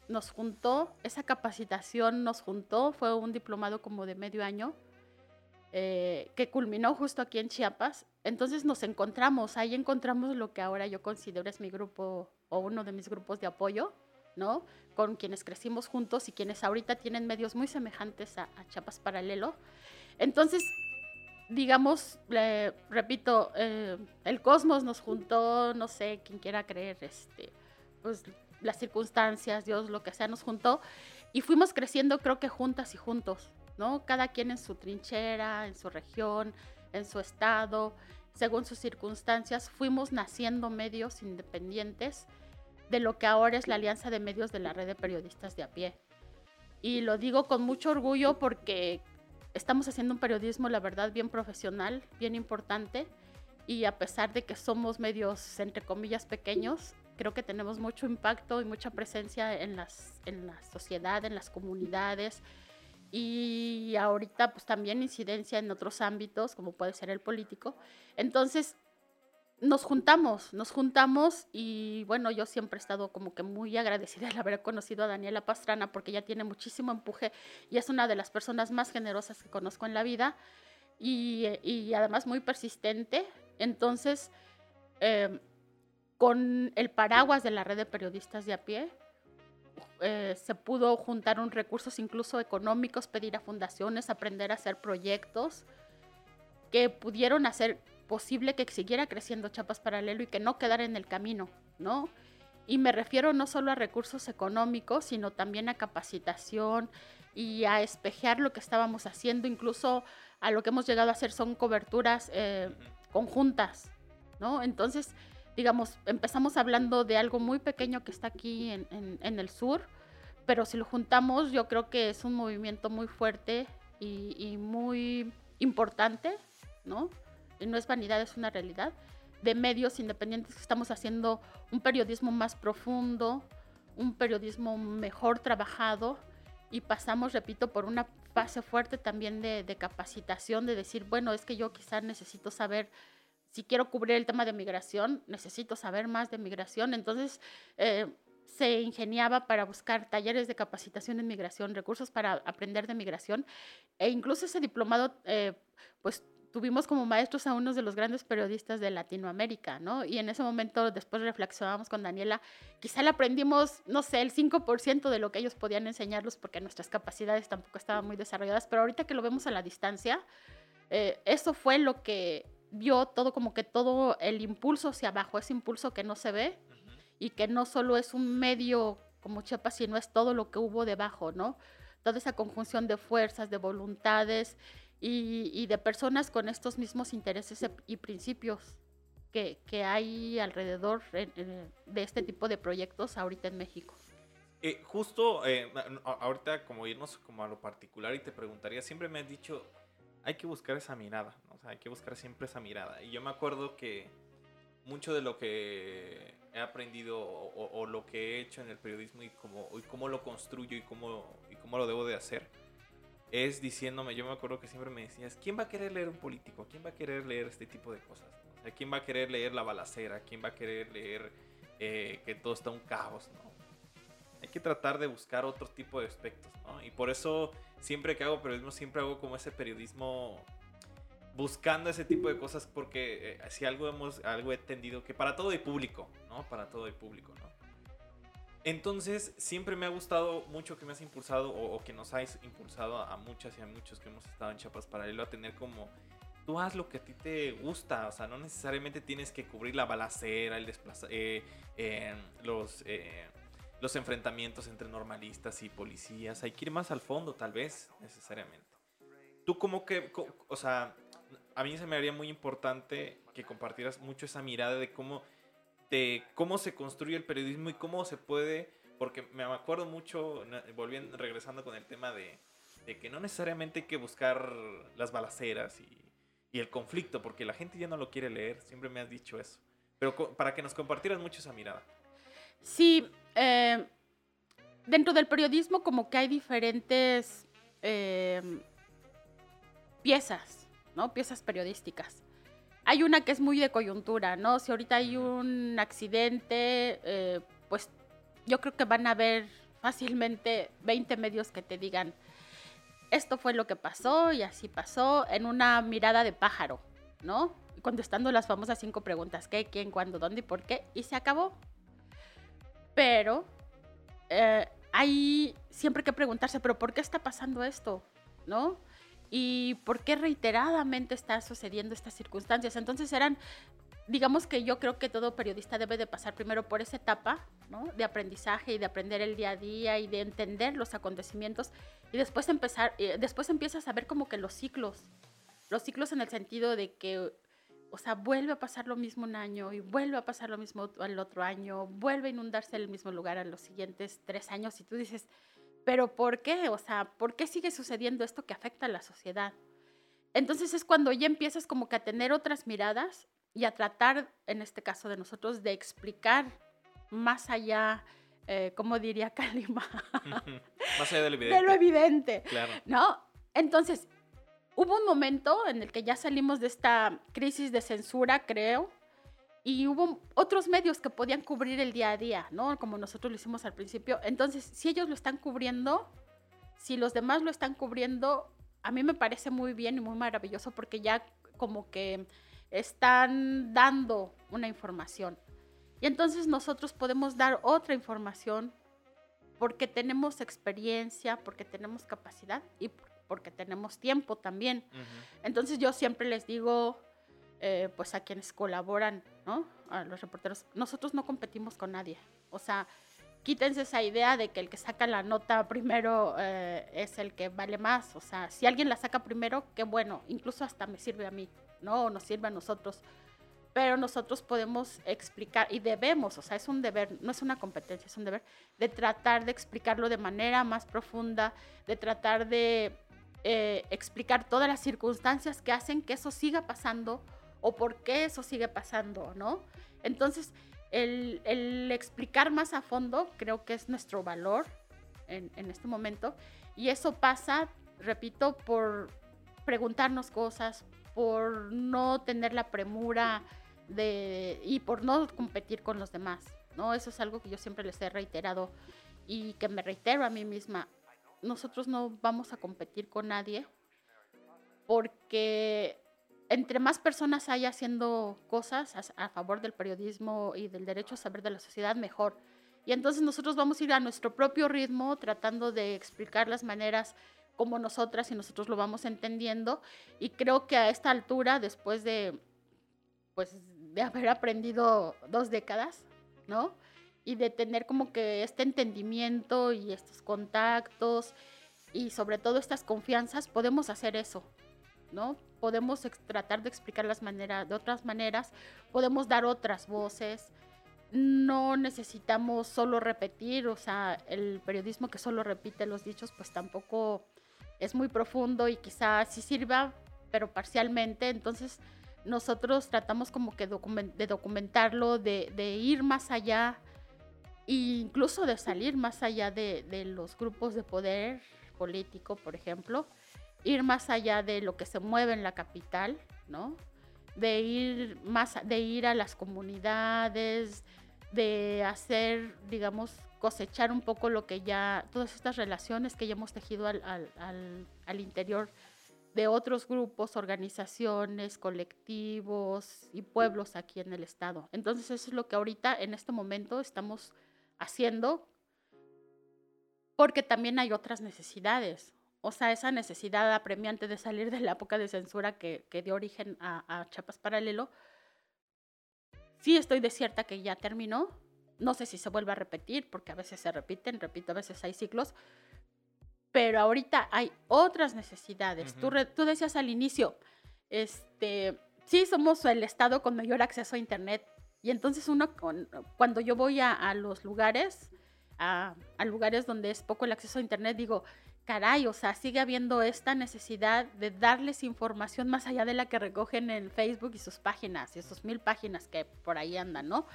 nos juntó, esa capacitación nos juntó, fue un diplomado como de medio año, eh, que culminó justo aquí en Chiapas. Entonces nos encontramos, ahí encontramos lo que ahora yo considero es mi grupo o uno de mis grupos de apoyo, ¿no? Con quienes crecimos juntos y quienes ahorita tienen medios muy semejantes a, Chiapas Paralelo. Entonces, digamos, repito, eh, el cosmos nos juntó, no sé, quien quiera creer, este, pues las circunstancias, Dios, lo que sea, nos juntó y fuimos creciendo creo que juntas y juntos, ¿no? Cada quien en su trinchera, en su región, en su estado, según sus circunstancias, fuimos naciendo medios independientes de lo que ahora es la Alianza de Medios de la Red de Periodistas de a pie. Y lo digo con mucho orgullo porque estamos haciendo un periodismo, la verdad, bien profesional, bien importante y a pesar de que somos medios, entre comillas, pequeños, creo que tenemos mucho impacto y mucha presencia en, las, en la sociedad, en las comunidades y ahorita pues también incidencia en otros ámbitos como puede ser el político. Entonces nos juntamos, nos juntamos y bueno, yo siempre he estado como que muy agradecida de haber conocido a Daniela Pastrana porque ella tiene muchísimo empuje y es una de las personas más generosas que conozco en la vida y, y además muy persistente. Entonces, eh, con el paraguas de la red de periodistas de a pie, eh, se pudo juntar un recursos incluso económicos, pedir a fundaciones, aprender a hacer proyectos que pudieron hacer posible que siguiera creciendo Chapas Paralelo y que no quedara en el camino, ¿no? Y me refiero no solo a recursos económicos, sino también a capacitación y a espejear lo que estábamos haciendo, incluso a lo que hemos llegado a hacer son coberturas eh, conjuntas, ¿no? Entonces, digamos, empezamos hablando de algo muy pequeño que está aquí en, en, el sur, pero si lo juntamos, yo creo que es un movimiento muy fuerte y, y muy importante, ¿no? Y no es vanidad, es una realidad, de medios independientes que estamos haciendo un periodismo más profundo, un periodismo mejor trabajado y pasamos, repito, por una fase fuerte también de, de capacitación, de decir, bueno, es que yo quizás necesito saber si quiero cubrir el tema de migración, necesito saber más de migración. Entonces, eh, se ingeniaba para buscar talleres de capacitación en migración, recursos para aprender de migración, e incluso ese diplomado, eh, pues tuvimos como maestros a unos de los grandes periodistas de Latinoamérica, ¿no? Y en ese momento, después reflexionábamos con Daniela, quizá le aprendimos, no sé, el 5% de lo que ellos podían enseñarlos porque nuestras capacidades tampoco estaban muy desarrolladas, pero ahorita que lo vemos a la distancia, eh, eso fue lo que vio todo como que todo el impulso hacia abajo, ese impulso que no se ve y que no solo es un medio como Chiapas, sino es todo lo que hubo debajo, ¿no? Toda esa conjunción de fuerzas, de voluntades y, de personas con estos mismos intereses y principios que, hay alrededor de este tipo de proyectos ahorita en México. Eh, justo eh, ahorita como irnos como a lo particular y te preguntaría, siempre me has dicho, hay que buscar esa mirada, ¿no? o sea, hay que buscar siempre esa mirada. Y yo me acuerdo que mucho de lo que he aprendido o, lo que he hecho en el periodismo y cómo, y cómo lo construyo y cómo, y cómo lo debo de hacer, es diciéndome, yo me acuerdo que siempre me decías, ¿quién va a querer leer un político? ¿Quién va a querer leer este tipo de cosas? O sea, ¿quién va a querer leer la balacera? ¿Quién va a querer leer eh, que todo está un caos? ¿no? Que tratar de buscar otro tipo de aspectos. Y por eso siempre que hago periodismo, siempre hago como ese periodismo buscando ese tipo de cosas porque eh, si algo hemos algo he entendido que para todo hay público, ¿no? Para todo hay público, ¿no? Entonces, siempre me ha gustado mucho que me has impulsado o, que nos has impulsado a, muchas y a muchos que hemos estado en Chiapas Paralelo a tener como tú haz lo que a ti te gusta, o sea, no necesariamente tienes que cubrir la balacera, el desplaza, eh, eh, los los enfrentamientos entre normalistas y policías. Hay que ir más al fondo, tal vez, necesariamente. Tú como que, o sea, a mí se me haría muy importante que compartieras mucho esa mirada de cómo, de cómo se construye el periodismo y cómo se puede, porque me acuerdo mucho, volviendo, regresando con el tema de, de que no necesariamente hay que buscar las balaceras y, y, el conflicto, porque la gente ya no lo quiere leer, siempre me has dicho eso. Pero para que nos compartieras mucho esa mirada. Sí, eh, dentro del periodismo como que hay diferentes eh, piezas, ¿no? Piezas periodísticas. Hay una que es muy de coyuntura, ¿no? Si ahorita hay un accidente, eh, pues yo creo que van a haber fácilmente 20 medios que te digan, esto fue lo que pasó y así pasó, en una mirada de pájaro, ¿no? Contestando las famosas cinco preguntas, ¿qué, quién, cuándo, dónde y por qué, y se acabó, pero eh, hay siempre que preguntarse, pero ¿por qué está pasando esto? ¿No? Y por qué reiteradamente está sucediendo estas circunstancias. Entonces eran, digamos que yo creo que todo periodista debe de pasar primero por esa etapa, ¿no? De aprendizaje y de aprender el día a día y de entender los acontecimientos y después empezar, eh, después empiezas a ver como que los ciclos, los ciclos en el sentido de que o sea, vuelve a pasar lo mismo un año y vuelve a pasar lo mismo el otro año, vuelve a inundarse el mismo lugar en los siguientes tres años y tú dices, pero ¿por qué? O sea, ¿por qué sigue sucediendo esto que afecta a la sociedad? Entonces es cuando ya empiezas como que a tener otras miradas y a tratar, en este caso de nosotros, de explicar más allá, eh, como diría [laughs] Kalima, más allá de lo evidente. De lo evidente claro. ¿No? Entonces, hubo un momento en el que ya salimos de esta crisis de censura, creo, y hubo otros medios que podían cubrir el día a día, ¿no? Como nosotros lo hicimos al principio. Entonces, si ellos lo están cubriendo, si los demás lo están cubriendo, a mí me parece muy bien y muy maravilloso porque ya como que están dando una información. Y entonces nosotros podemos dar otra información porque tenemos experiencia, porque tenemos capacidad y porque tenemos tiempo también. Entonces yo siempre les digo, eh, pues a quienes colaboran, ¿no? A los reporteros, nosotros no competimos con nadie. O sea, quítense esa idea de que el que saca la nota primero eh, es el que vale más. O sea, si alguien la saca primero, qué bueno, incluso hasta me sirve a mí, ¿no? O nos sirve a nosotros. Pero nosotros podemos explicar y debemos, o sea, es un deber, no es una competencia, es un deber, de tratar de explicarlo de manera más profunda, de tratar de eh, explicar todas las circunstancias que hacen que eso siga pasando o por qué eso sigue pasando, ¿no? Entonces, el, explicar más a fondo creo que es nuestro valor en, este momento. Y eso pasa, repito, por preguntarnos cosas, por no tener la premura de, y por no competir con los demás. ¿no? Eso es algo que yo siempre les he reiterado y que me reitero a mí misma. Nosotros no vamos a competir con nadie porque entre más personas haya haciendo cosas a, favor del periodismo y del derecho a saber de la sociedad, mejor. Y entonces nosotros vamos a ir a nuestro propio ritmo tratando de explicar las maneras como nosotras y nosotros lo vamos entendiendo. Y creo que a esta altura, después de, pues, de haber aprendido dos décadas, ¿no? Y de tener como que este entendimiento y estos contactos y sobre todo estas confianzas, podemos hacer eso, ¿no? Podemos tratar de explicar las maneras, de otras maneras, podemos dar otras voces, no necesitamos solo repetir, o sea, el periodismo que solo repite los dichos, pues tampoco es muy profundo y quizás sí sirva, pero parcialmente, entonces nosotros tratamos como que de documentarlo, de, ir más allá, incluso de salir más allá de, de los grupos de poder político, por ejemplo, ir más allá de lo que se mueve en la capital, ¿no? De ir más, de ir a las comunidades, de hacer, digamos, cosechar un poco lo que ya, todas estas relaciones que ya hemos tejido al, al, al, interior de otros grupos, organizaciones, colectivos y pueblos aquí en el estado. Entonces eso es lo que ahorita, en este momento, estamos haciendo, porque también hay otras necesidades o sea, esa necesidad apremiante de salir de la época de censura que, dio origen a, a Chapas Paralelo, sí estoy desierta que ya terminó. No sé si se vuelve a repetir, porque a veces se repiten, repito, a veces hay ciclos. Pero ahorita hay otras necesidades. tú, tú, decías al inicio, este, sí somos el estado con mayor acceso a Internet. Y entonces uno, cuando yo voy a, los lugares, a, a, lugares donde es poco el acceso a Internet, digo, caray, o sea, sigue habiendo esta necesidad de darles información más allá de la que recogen en Facebook y sus páginas, y sus mil páginas que por ahí andan, ¿no?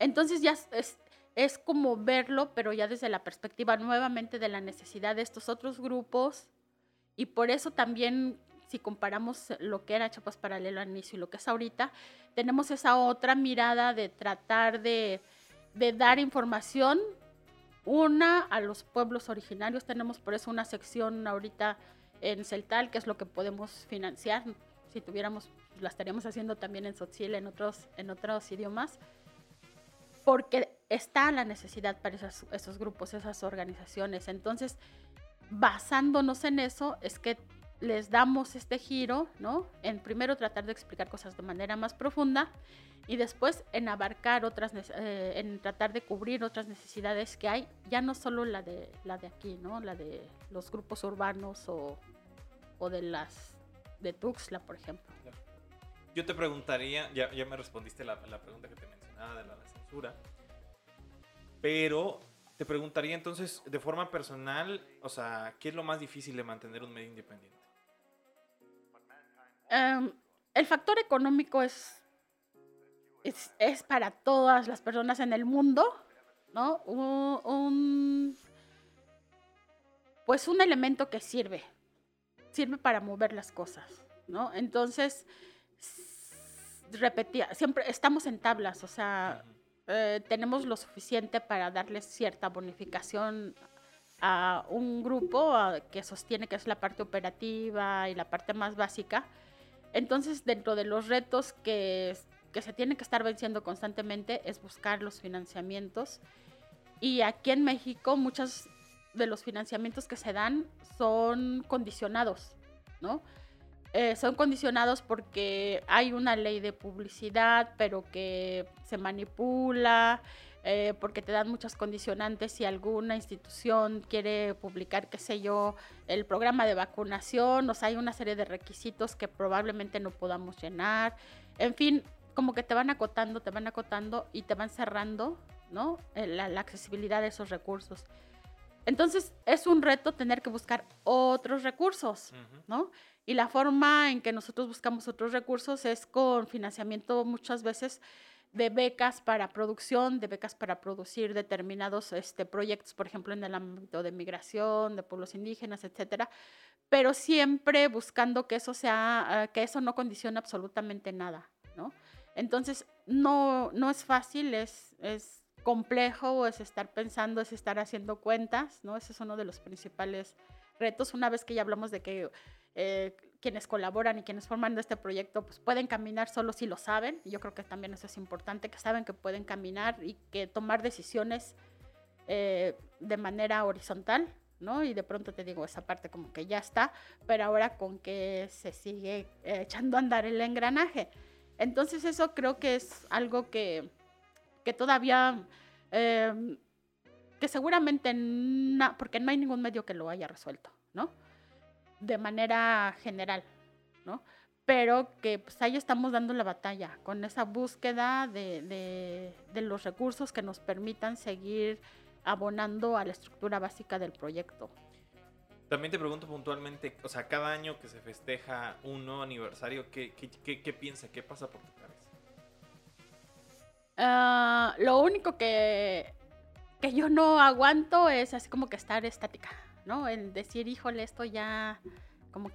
Entonces ya es, es como verlo, pero ya desde la perspectiva nuevamente de la necesidad de estos otros grupos, y por eso también, si comparamos lo que era Chapas Paralelo al inicio y lo que es ahorita, tenemos esa otra mirada de tratar de, dar información una, a los pueblos originarios. Tenemos por eso una sección ahorita en Celtal, que es lo que podemos financiar. Si tuviéramos, la estaríamos haciendo también en Sotzil, en otros, en otros idiomas. Porque está la necesidad para esos grupos, esas organizaciones. Entonces, basándonos en eso, es que les damos este giro, ¿no? En primero tratar de explicar cosas de manera más profunda y después en abarcar otras, eh, en tratar de cubrir otras necesidades que hay, ya no solo la de, la de aquí, ¿no? La de los grupos urbanos o, o de las, de Tuxtla, por ejemplo. Yo te preguntaría, ya, ya me respondiste la, la pregunta que te mencionaba de la, la censura, pero te preguntaría entonces, de forma personal, o sea, ¿qué es lo más difícil de mantener un medio independiente? Em, el factor económico es es, para todas las personas en el mundo, ¿no? Un, pues un elemento que sirve, sirve para mover las cosas, ¿no? Entonces, repetía, siempre estamos en tablas, o sea, eh, tenemos lo suficiente para darles cierta bonificación a un grupo que sostiene que es la parte operativa y la parte más básica. Entonces, dentro de los retos que, que se tienen que estar venciendo constantemente es buscar los financiamientos. Y aquí en México muchos de los financiamientos que se dan son condicionados, ¿no? Eh, son condicionados porque hay una ley de publicidad, pero que se manipula, eh, porque te dan muchas condicionantes si alguna institución quiere publicar, qué sé yo, el programa de vacunación, o sea, hay una serie de requisitos que probablemente no podamos llenar. En fin, como que te van acotando, te van acotando y te van cerrando, ¿no? Eh, la, accesibilidad de esos recursos. Entonces, es un reto tener que buscar otros recursos, ¿no? Y la forma en que nosotros buscamos otros recursos es con financiamiento muchas veces de becas para producción, de becas para producir determinados este, proyectos, por ejemplo, en el ámbito de migración, de pueblos indígenas, etcétera, pero siempre buscando que eso sea, eh, que eso no condicione absolutamente nada, ¿no? Entonces, no, no es fácil, es, es complejo, es estar pensando, es estar haciendo cuentas, ¿no? Ese es uno de los principales retos. Una vez que ya hablamos de que eh, quienes colaboran y quienes forman este proyecto pues pueden caminar solo si lo saben. Yo creo que también eso es importante, que saben que pueden caminar y que tomar decisiones eh, de manera horizontal, ¿no? Y de pronto te digo, esa parte como que ya está, pero ahora con que se sigue eh, echando a andar el engranaje. Entonces eso creo que es algo que, que todavía, que seguramente, porque no hay ningún medio que lo haya resuelto, ¿no? De manera general, ¿no? Pero que pues ahí estamos dando la batalla con esa búsqueda de, los recursos que nos permitan seguir abonando a la estructura básica del proyecto. También te pregunto puntualmente, o sea, cada año que se festeja un nuevo aniversario, ¿qué, qué, piensa? ¿Qué pasa por tu cabeza? Ah, lo único que, que yo no aguanto es así como que estar estática. ¿No? El decir, híjole, esto ya, como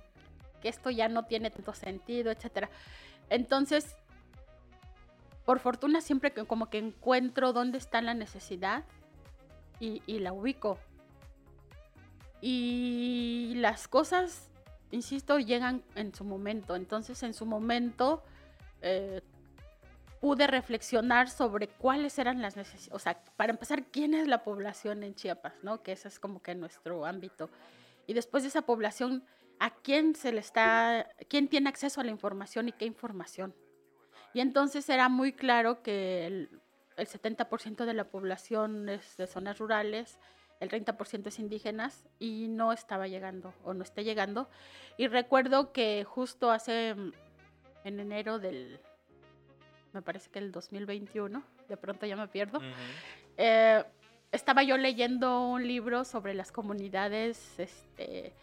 que esto ya no tiene tanto sentido, etcétera. Entonces, por fortuna siempre que como que encuentro dónde está la necesidad y, la ubico. Y las cosas, insisto, llegan en su momento. Entonces, en su momento, eh, pude reflexionar sobre cuáles eran las necesidades, o sea, para empezar, quién es la población en Chiapas, ¿no? Que ese es como que nuestro ámbito. Y después de esa población, ¿a quién se le está, quién tiene acceso a la información y qué información? Y entonces era muy claro que el, el 70% de la población es de zonas rurales, el 30% es indígenas y no estaba llegando o no está llegando. Y recuerdo que justo hace en enero del me parece que el 2021, de pronto ya me pierdo. Eh, estaba yo leyendo un libro sobre las comunidades este,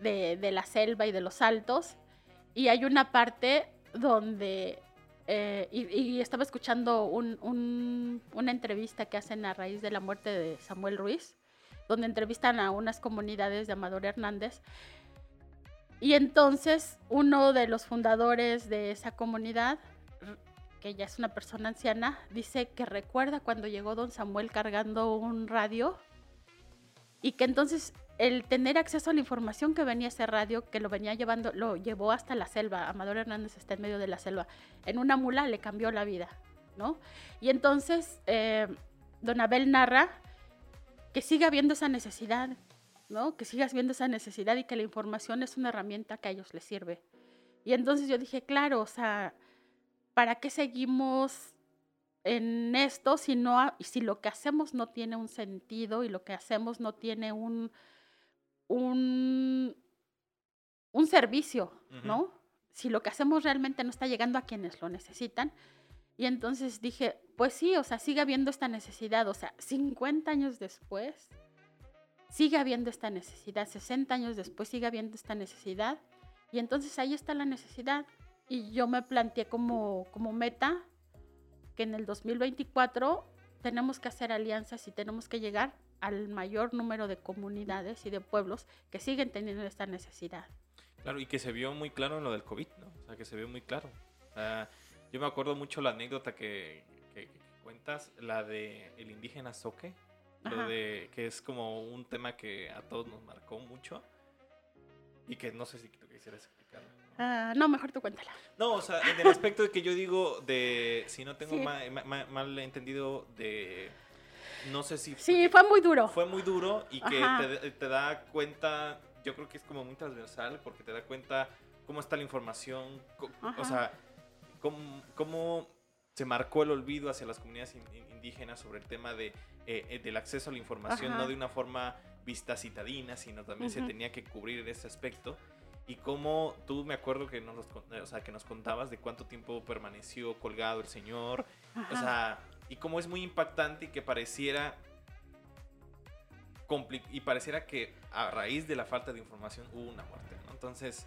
de, la selva y de los altos, y hay una parte donde, eh, y, estaba escuchando una entrevista que hacen a raíz de la muerte de Samuel Ruiz, donde entrevistan a unas comunidades de Amador Hernández, y entonces uno de los fundadores de esa comunidad que ya es una persona anciana, dice que recuerda cuando llegó don Samuel cargando un radio y que entonces el tener acceso a la información que venía ese radio, que lo venía llevando, lo llevó hasta la selva. Amador Hernández está en medio de la selva. En una mula le cambió la vida, ¿no? Y entonces eh, don Abel narra que siga habiendo esa necesidad, ¿no? Que sigas viendo esa necesidad y que la información es una herramienta que a ellos les sirve. Y entonces yo dije, claro, o sea, ¿para qué seguimos en esto si, no, si lo que hacemos no tiene un sentido y lo que hacemos no tiene un, un, un servicio, ¿no? Si lo que hacemos realmente no está llegando a quienes lo necesitan. Y entonces dije, pues sí, o sea, sigue habiendo esta necesidad, o sea, 50 años después, sigue habiendo esta necesidad, 60 años después sigue habiendo esta necesidad. Y entonces ahí está la necesidad. Y yo me planteé como, como meta que en el 2024 tenemos que hacer alianzas y tenemos que llegar al mayor número de comunidades y de pueblos que siguen teniendo esta necesidad. Claro, y que se vio muy claro en lo del COVID, ¿no? O sea, que se vio muy claro. yo me acuerdo mucho la anécdota que, cuentas, la de el indígena Soque, lo de que es como un tema que a todos nos marcó mucho y que no sé si tú quisieras Ah, no, mejor tú cuéntala. No, o sea, en el aspecto de que yo digo de, si no tengo mal, entendido, de, no sé si... Sí, fue muy duro. Fue muy duro y que te, da cuenta, yo creo que es como muy transversal porque te da cuenta cómo está la información, o sea, cómo, cómo, se marcó el olvido hacia las comunidades indígenas sobre el tema de, eh, eh, del acceso a la información, no de una forma vista citadina, sino también se tenía que cubrir ese aspecto y cómo tú me acuerdo que nos, o sea, que nos contabas de cuánto tiempo permaneció colgado el señor, o sea, y cómo es muy impactante y que pareciera y pareciera que a raíz de la falta de información hubo una muerte, ¿no? Entonces,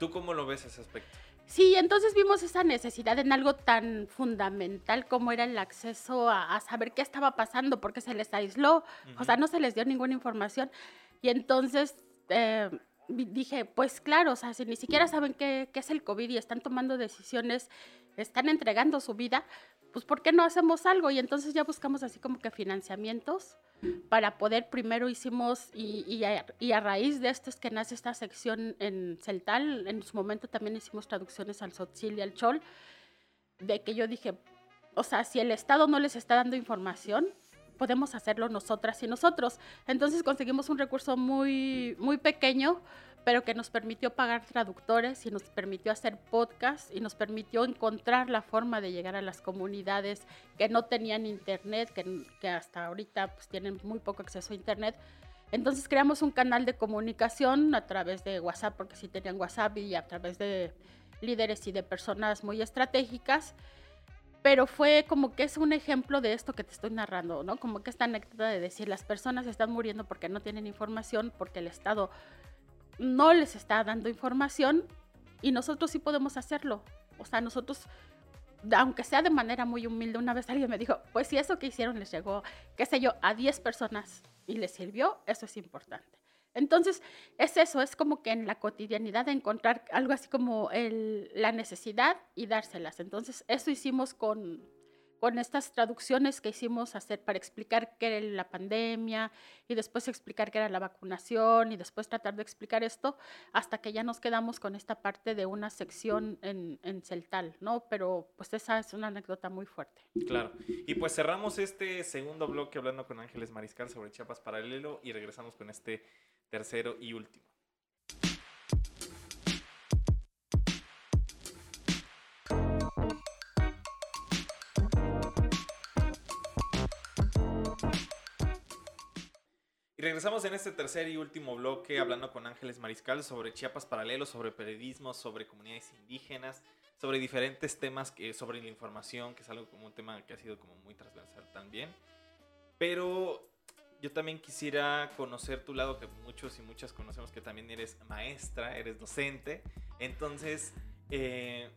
¿tú cómo lo ves ese aspecto? Sí, entonces vimos esa necesidad en algo tan fundamental como era el acceso a, saber qué estaba pasando, porque se les aisló, o sea, no se les dio ninguna información. Y entonces eh, dije, pues claro, o sea, si ni siquiera saben qué, es el COVID y están tomando decisiones, están entregando su vida, pues ¿por qué no hacemos algo? Y entonces ya buscamos así como que financiamientos para poder, primero hicimos, y, y, a, raíz de esto es que nace esta sección en Celtal, en su momento también hicimos traducciones al Sotzil y al Chol, de que yo dije, o sea, si el Estado no les está dando información, podemos hacerlo nosotras y nosotros. Entonces conseguimos un recurso muy, muy pequeño, pero que nos permitió pagar traductores y nos permitió hacer podcast y nos permitió encontrar la forma de llegar a las comunidades que no tenían internet, que, que hasta ahorita pues, tienen muy poco acceso a internet. Entonces creamos un canal de comunicación a través de WhatsApp, porque sí tenían WhatsApp y a través de líderes y de personas muy estratégicas pero fue como que es un ejemplo de esto que te estoy narrando, ¿no? Como que esta anécdota de decir, las personas están muriendo porque no tienen información, porque el Estado no les está dando información y nosotros sí podemos hacerlo. O sea, nosotros, aunque sea de manera muy humilde, una vez alguien me dijo, pues si eso que hicieron les llegó, qué sé yo, a 10 personas y les sirvió, eso es importante. Entonces, es eso, es como que en la cotidianidad encontrar algo así como el, la necesidad y dárselas. Entonces, eso hicimos con, con estas traducciones que hicimos hacer para explicar qué era la pandemia y después explicar qué era la vacunación y después tratar de explicar esto hasta que ya nos quedamos con esta parte de una sección en, en Celtal, ¿no? Pero pues esa es una anécdota muy fuerte. Claro. Y pues cerramos este segundo bloque hablando con Ángeles Mariscal sobre Chiapas Paralelo y regresamos con este tercero y último. Y regresamos en este tercer y último bloque hablando con Ángeles Mariscal sobre Chiapas Paralelo, sobre periodismo, sobre comunidades indígenas, sobre diferentes temas, que, sobre la información, que es algo como un tema que ha sido como muy transversal también. Pero yo también quisiera conocer tu lado, que muchos y muchas conocemos que también eres maestra, eres docente. Entonces, eh,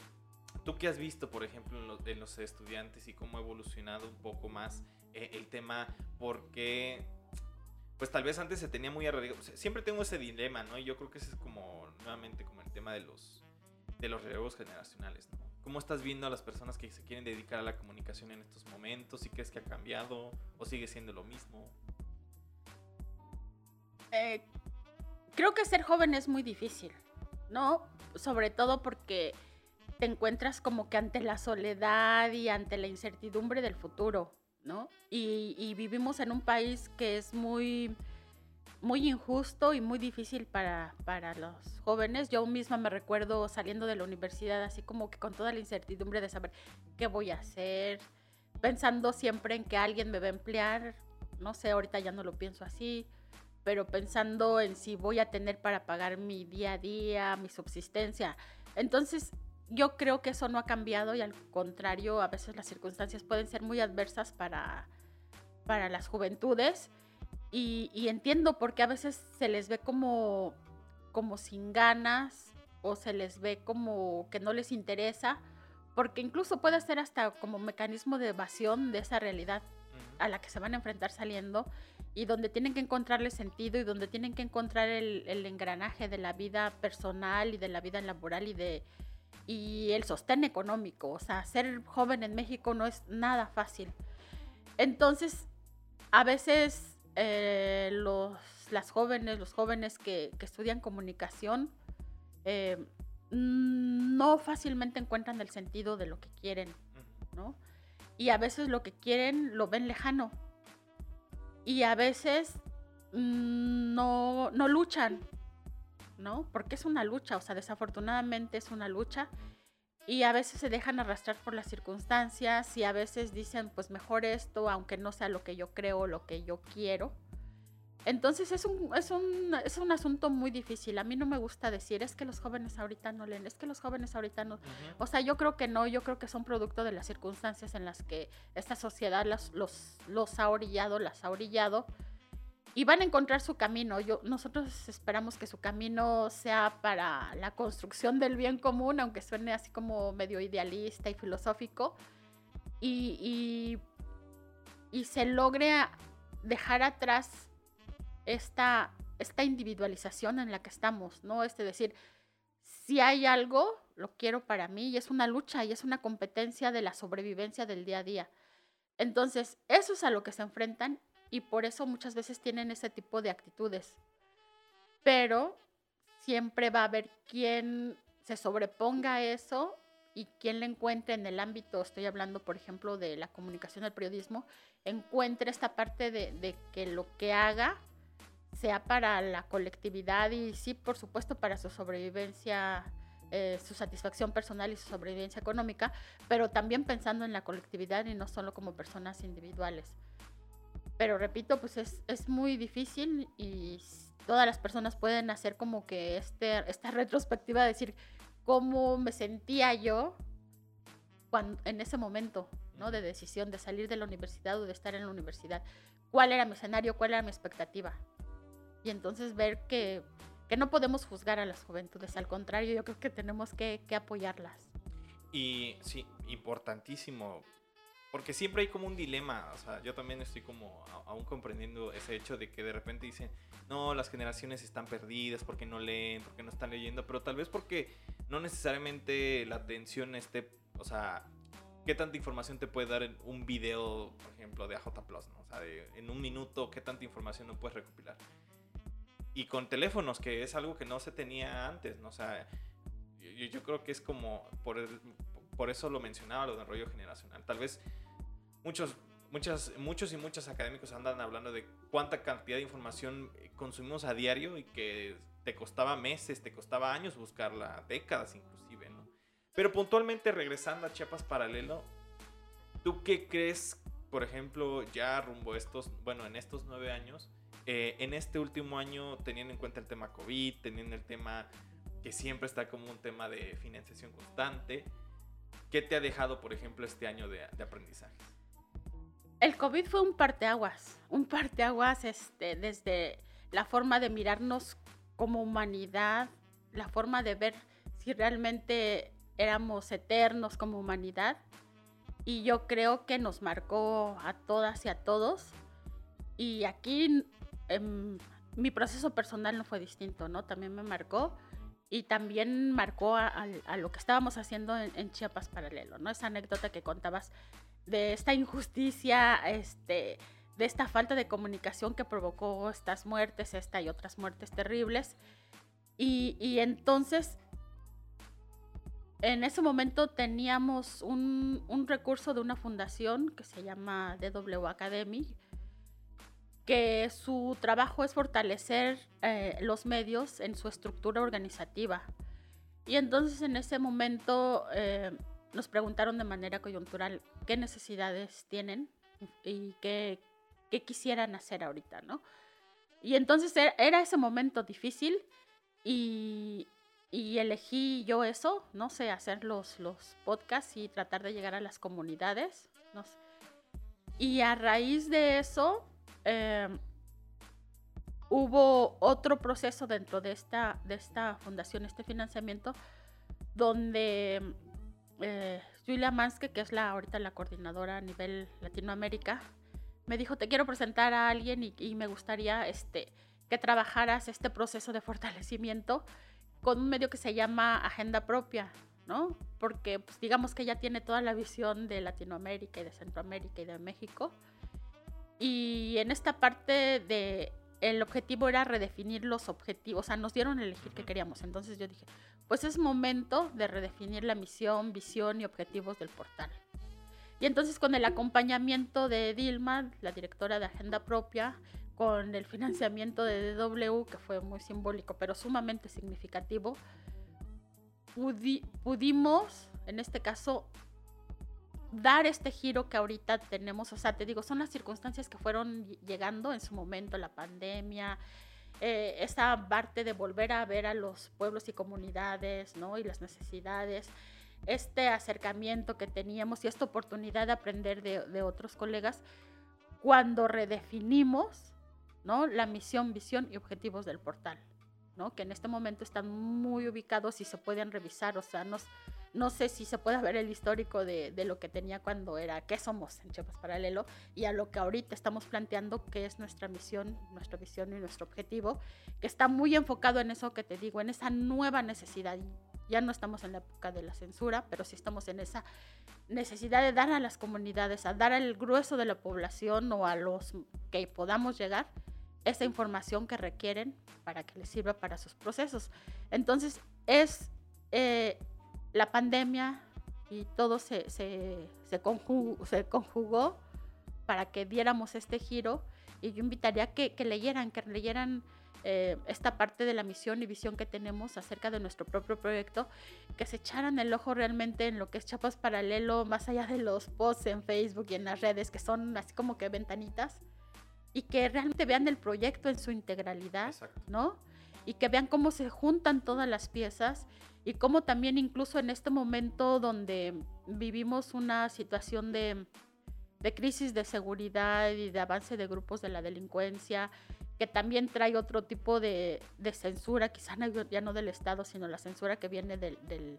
¿tú qué has visto, por ejemplo, en los, estudiantes y cómo ha evolucionado un poco más eh, el tema? Porque, pues tal vez antes se tenía muy arraigado. siempre tengo ese dilema, ¿no? Y yo creo que ese es como, nuevamente, como el tema de los, de los relevos generacionales, ¿no? ¿Cómo estás viendo a las personas que se quieren dedicar a la comunicación en estos momentos? ¿Y crees que ha cambiado o sigue siendo lo mismo? Eh, creo que ser joven es muy difícil, ¿no? Sobre todo porque te encuentras como que ante la soledad y ante la incertidumbre del futuro, ¿no? Y, vivimos en un país que es muy, muy injusto y muy difícil para, para los jóvenes. Yo misma me recuerdo saliendo de la universidad así como que con toda la incertidumbre de saber qué voy a hacer, pensando siempre en que alguien me va a emplear. No sé, ahorita ya no lo pienso así pero pensando en si voy a tener para pagar mi día a día, mi subsistencia. Entonces, yo creo que eso no ha cambiado y al contrario, a veces las circunstancias pueden ser muy adversas para, para las juventudes. Y, entiendo por qué a veces se les ve como, como sin ganas o se les ve como que no les interesa porque incluso puede ser hasta como mecanismo de evasión de esa realidad a la que se van a enfrentar saliendo y donde tienen que encontrarle sentido y donde tienen que encontrar el, el engranaje de la vida personal y de la vida laboral y de y el sostén económico. O sea, ser joven en México no es nada fácil. Entonces, a veces eh, los, las jóvenes, los jóvenes que, que estudian comunicación, eh, no fácilmente encuentran el sentido de lo que quieren, ¿no? Y a veces lo que quieren lo ven lejano. Y a veces mm, no, no luchan, ¿no? Porque es una lucha, o sea, desafortunadamente es una lucha. Y a veces se dejan arrastrar por las circunstancias y a veces dicen, pues mejor esto, aunque no sea lo que yo creo, lo que yo quiero. Entonces es un, es, un, es un asunto muy difícil. A mí no me gusta decir, es que los jóvenes ahorita no leen, es que los jóvenes ahorita no... O sea, yo creo que no, yo creo que son producto de las circunstancias en las que esta sociedad los, los, los ha orillado, las ha orillado y van a encontrar su camino. Yo, nosotros esperamos que su camino sea para la construcción del bien común, aunque suene así como medio idealista y filosófico, y, y, y se logre dejar atrás esta, esta individualización en la que estamos, ¿no? Es decir, si hay algo, lo quiero para mí y es una lucha y es una competencia de la sobrevivencia del día a día. Entonces, eso es a lo que se enfrentan y por eso muchas veces tienen ese tipo de actitudes. Pero siempre va a haber quien se sobreponga a eso y quien le encuentre en el ámbito, estoy hablando por ejemplo de la comunicación del periodismo, encuentre esta parte de que lo que haga sea para la colectividad y sí, por supuesto, para su sobrevivencia, eh, su satisfacción personal y su sobrevivencia económica, pero también pensando en la colectividad y no solo como personas individuales. Pero repito, pues es, es muy difícil y todas las personas pueden hacer como que este, esta retrospectiva, de decir cómo me sentía yo cuando, en ese momento ¿no? de decisión de salir de la universidad o de estar en la universidad. ¿Cuál era mi escenario? ¿Cuál era mi expectativa? Y entonces ver que, que, no podemos juzgar a las juventudes, al contrario, yo creo que tenemos que, que apoyarlas. Y sí, importantísimo, porque siempre hay como un dilema, o sea, yo también estoy como aún comprendiendo ese hecho de que de repente dicen, no, las generaciones están perdidas porque no leen, porque no están leyendo, pero tal vez porque no necesariamente la atención esté, o sea, ¿qué tanta información te puede dar en un video, por ejemplo, de AJ Plus, ¿no? O sea, en un minuto, ¿qué tanta información no puedes recopilar? Y con teléfonos, que es algo que no se tenía antes, ¿no? O sea, yo, creo que es como, por, por eso lo mencionaba, lo del rollo generacional. Tal vez muchos, muchas, muchos y muchos académicos andan hablando de cuánta cantidad de información consumimos a diario y que te costaba meses, te costaba años buscarla, décadas inclusive, ¿no? Pero puntualmente regresando a Chiapas Paralelo, ¿tú qué crees, por ejemplo, ya rumbo estos, bueno, en estos nueve años, eh, en este último año, teniendo en cuenta el tema COVID, teniendo el tema que siempre está como un tema de financiación constante, ¿qué te ha dejado, por ejemplo, este año de, de? El COVID fue un parteaguas, un parteaguas este, desde la forma de mirarnos como humanidad, la forma de ver si realmente éramos eternos como humanidad. Y yo creo que nos marcó a todas y a todos. Y aquí Em, mi proceso personal no fue distinto, ¿no? También me marcó y también marcó a, lo que estábamos haciendo en, Chiapas Paralelo, ¿no? Esa anécdota que contabas de esta injusticia, este, de esta falta de comunicación que provocó estas muertes, esta y otras muertes terribles. Y, y entonces, en ese momento teníamos un, un, recurso de una fundación que se llama DW Academy, que su trabajo es fortalecer eh, los medios en su estructura organizativa. Y entonces en ese momento eh, nos preguntaron de manera coyuntural qué necesidades tienen y qué, quisieran hacer ahorita, ¿no? Y entonces e-, era ese momento difícil y, elegí yo eso, no sé, hacer los, los podcasts y tratar de llegar a las comunidades. Y a raíz de eso, eh, hubo otro proceso dentro de esta, de esta fundación, este financiamiento, donde eh, Julia Manske, que es la ahorita la coordinadora a nivel Latinoamérica, me dijo, te quiero presentar a alguien y, me gustaría este, que trabajaras este proceso de fortalecimiento con un medio que se llama Agenda Propia, ¿no? Porque pues, digamos que ella tiene toda la visión de Latinoamérica y de Centroamérica y de México. Y en esta parte de el objetivo era redefinir los objetivos, o sea, nos dieron a elegir qué queríamos. Entonces yo dije, pues es momento de redefinir la misión, visión y objetivos del portal. Y entonces con el acompañamiento de Dilma, la directora de Agenda Propia, con el financiamiento de DW, que fue muy simbólico, pero sumamente significativo, pudimos, en este caso, dar este giro que ahorita tenemos. O sea, te digo, son las circunstancias que fueron llegando en su momento, la pandemia, eh, parte de volver a ver a los pueblos y comunidades, ¿no? Y las necesidades, este acercamiento que teníamos y esta oportunidad de aprender de, de otros colegas cuando redefinimos ¿no? La misión, visión y objetivos del portal, ¿no? Que en este momento están muy ubicados y se pueden revisar, o sea, no, no sé si se puede ver el histórico de, de, lo que tenía cuando era qué somos en Chiapas Paralelo y a lo que ahorita estamos planteando que es nuestra misión, nuestra visión y nuestro objetivo, que está muy enfocado en eso que te digo, en esa nueva necesidad. Ya no estamos en la época de la censura, pero sí estamos en esa necesidad de dar a las comunidades, a dar al grueso de la población o a los que podamos llegar, esa información que requieren para que les sirva para sus procesos. Entonces, es eh, la pandemia y todo se, se, se, conjugó, se, conjugó, para que diéramos este giro y yo invitaría que, que leyeran, que leyeran eh, esta parte de la misión y visión que tenemos acerca de nuestro propio proyecto, que se echaran el ojo realmente en lo que es Chapas Paralelo, más allá de los posts en Facebook y en las redes, que son así como que ventanitas y que realmente vean el proyecto en su integralidad, ¿no? Y que vean cómo se juntan todas las piezas y cómo también incluso en este momento donde vivimos una situación de, crisis de seguridad y de avance de grupos de la delincuencia, que también trae otro tipo de, censura, quizá ya no del Estado, sino la censura que viene de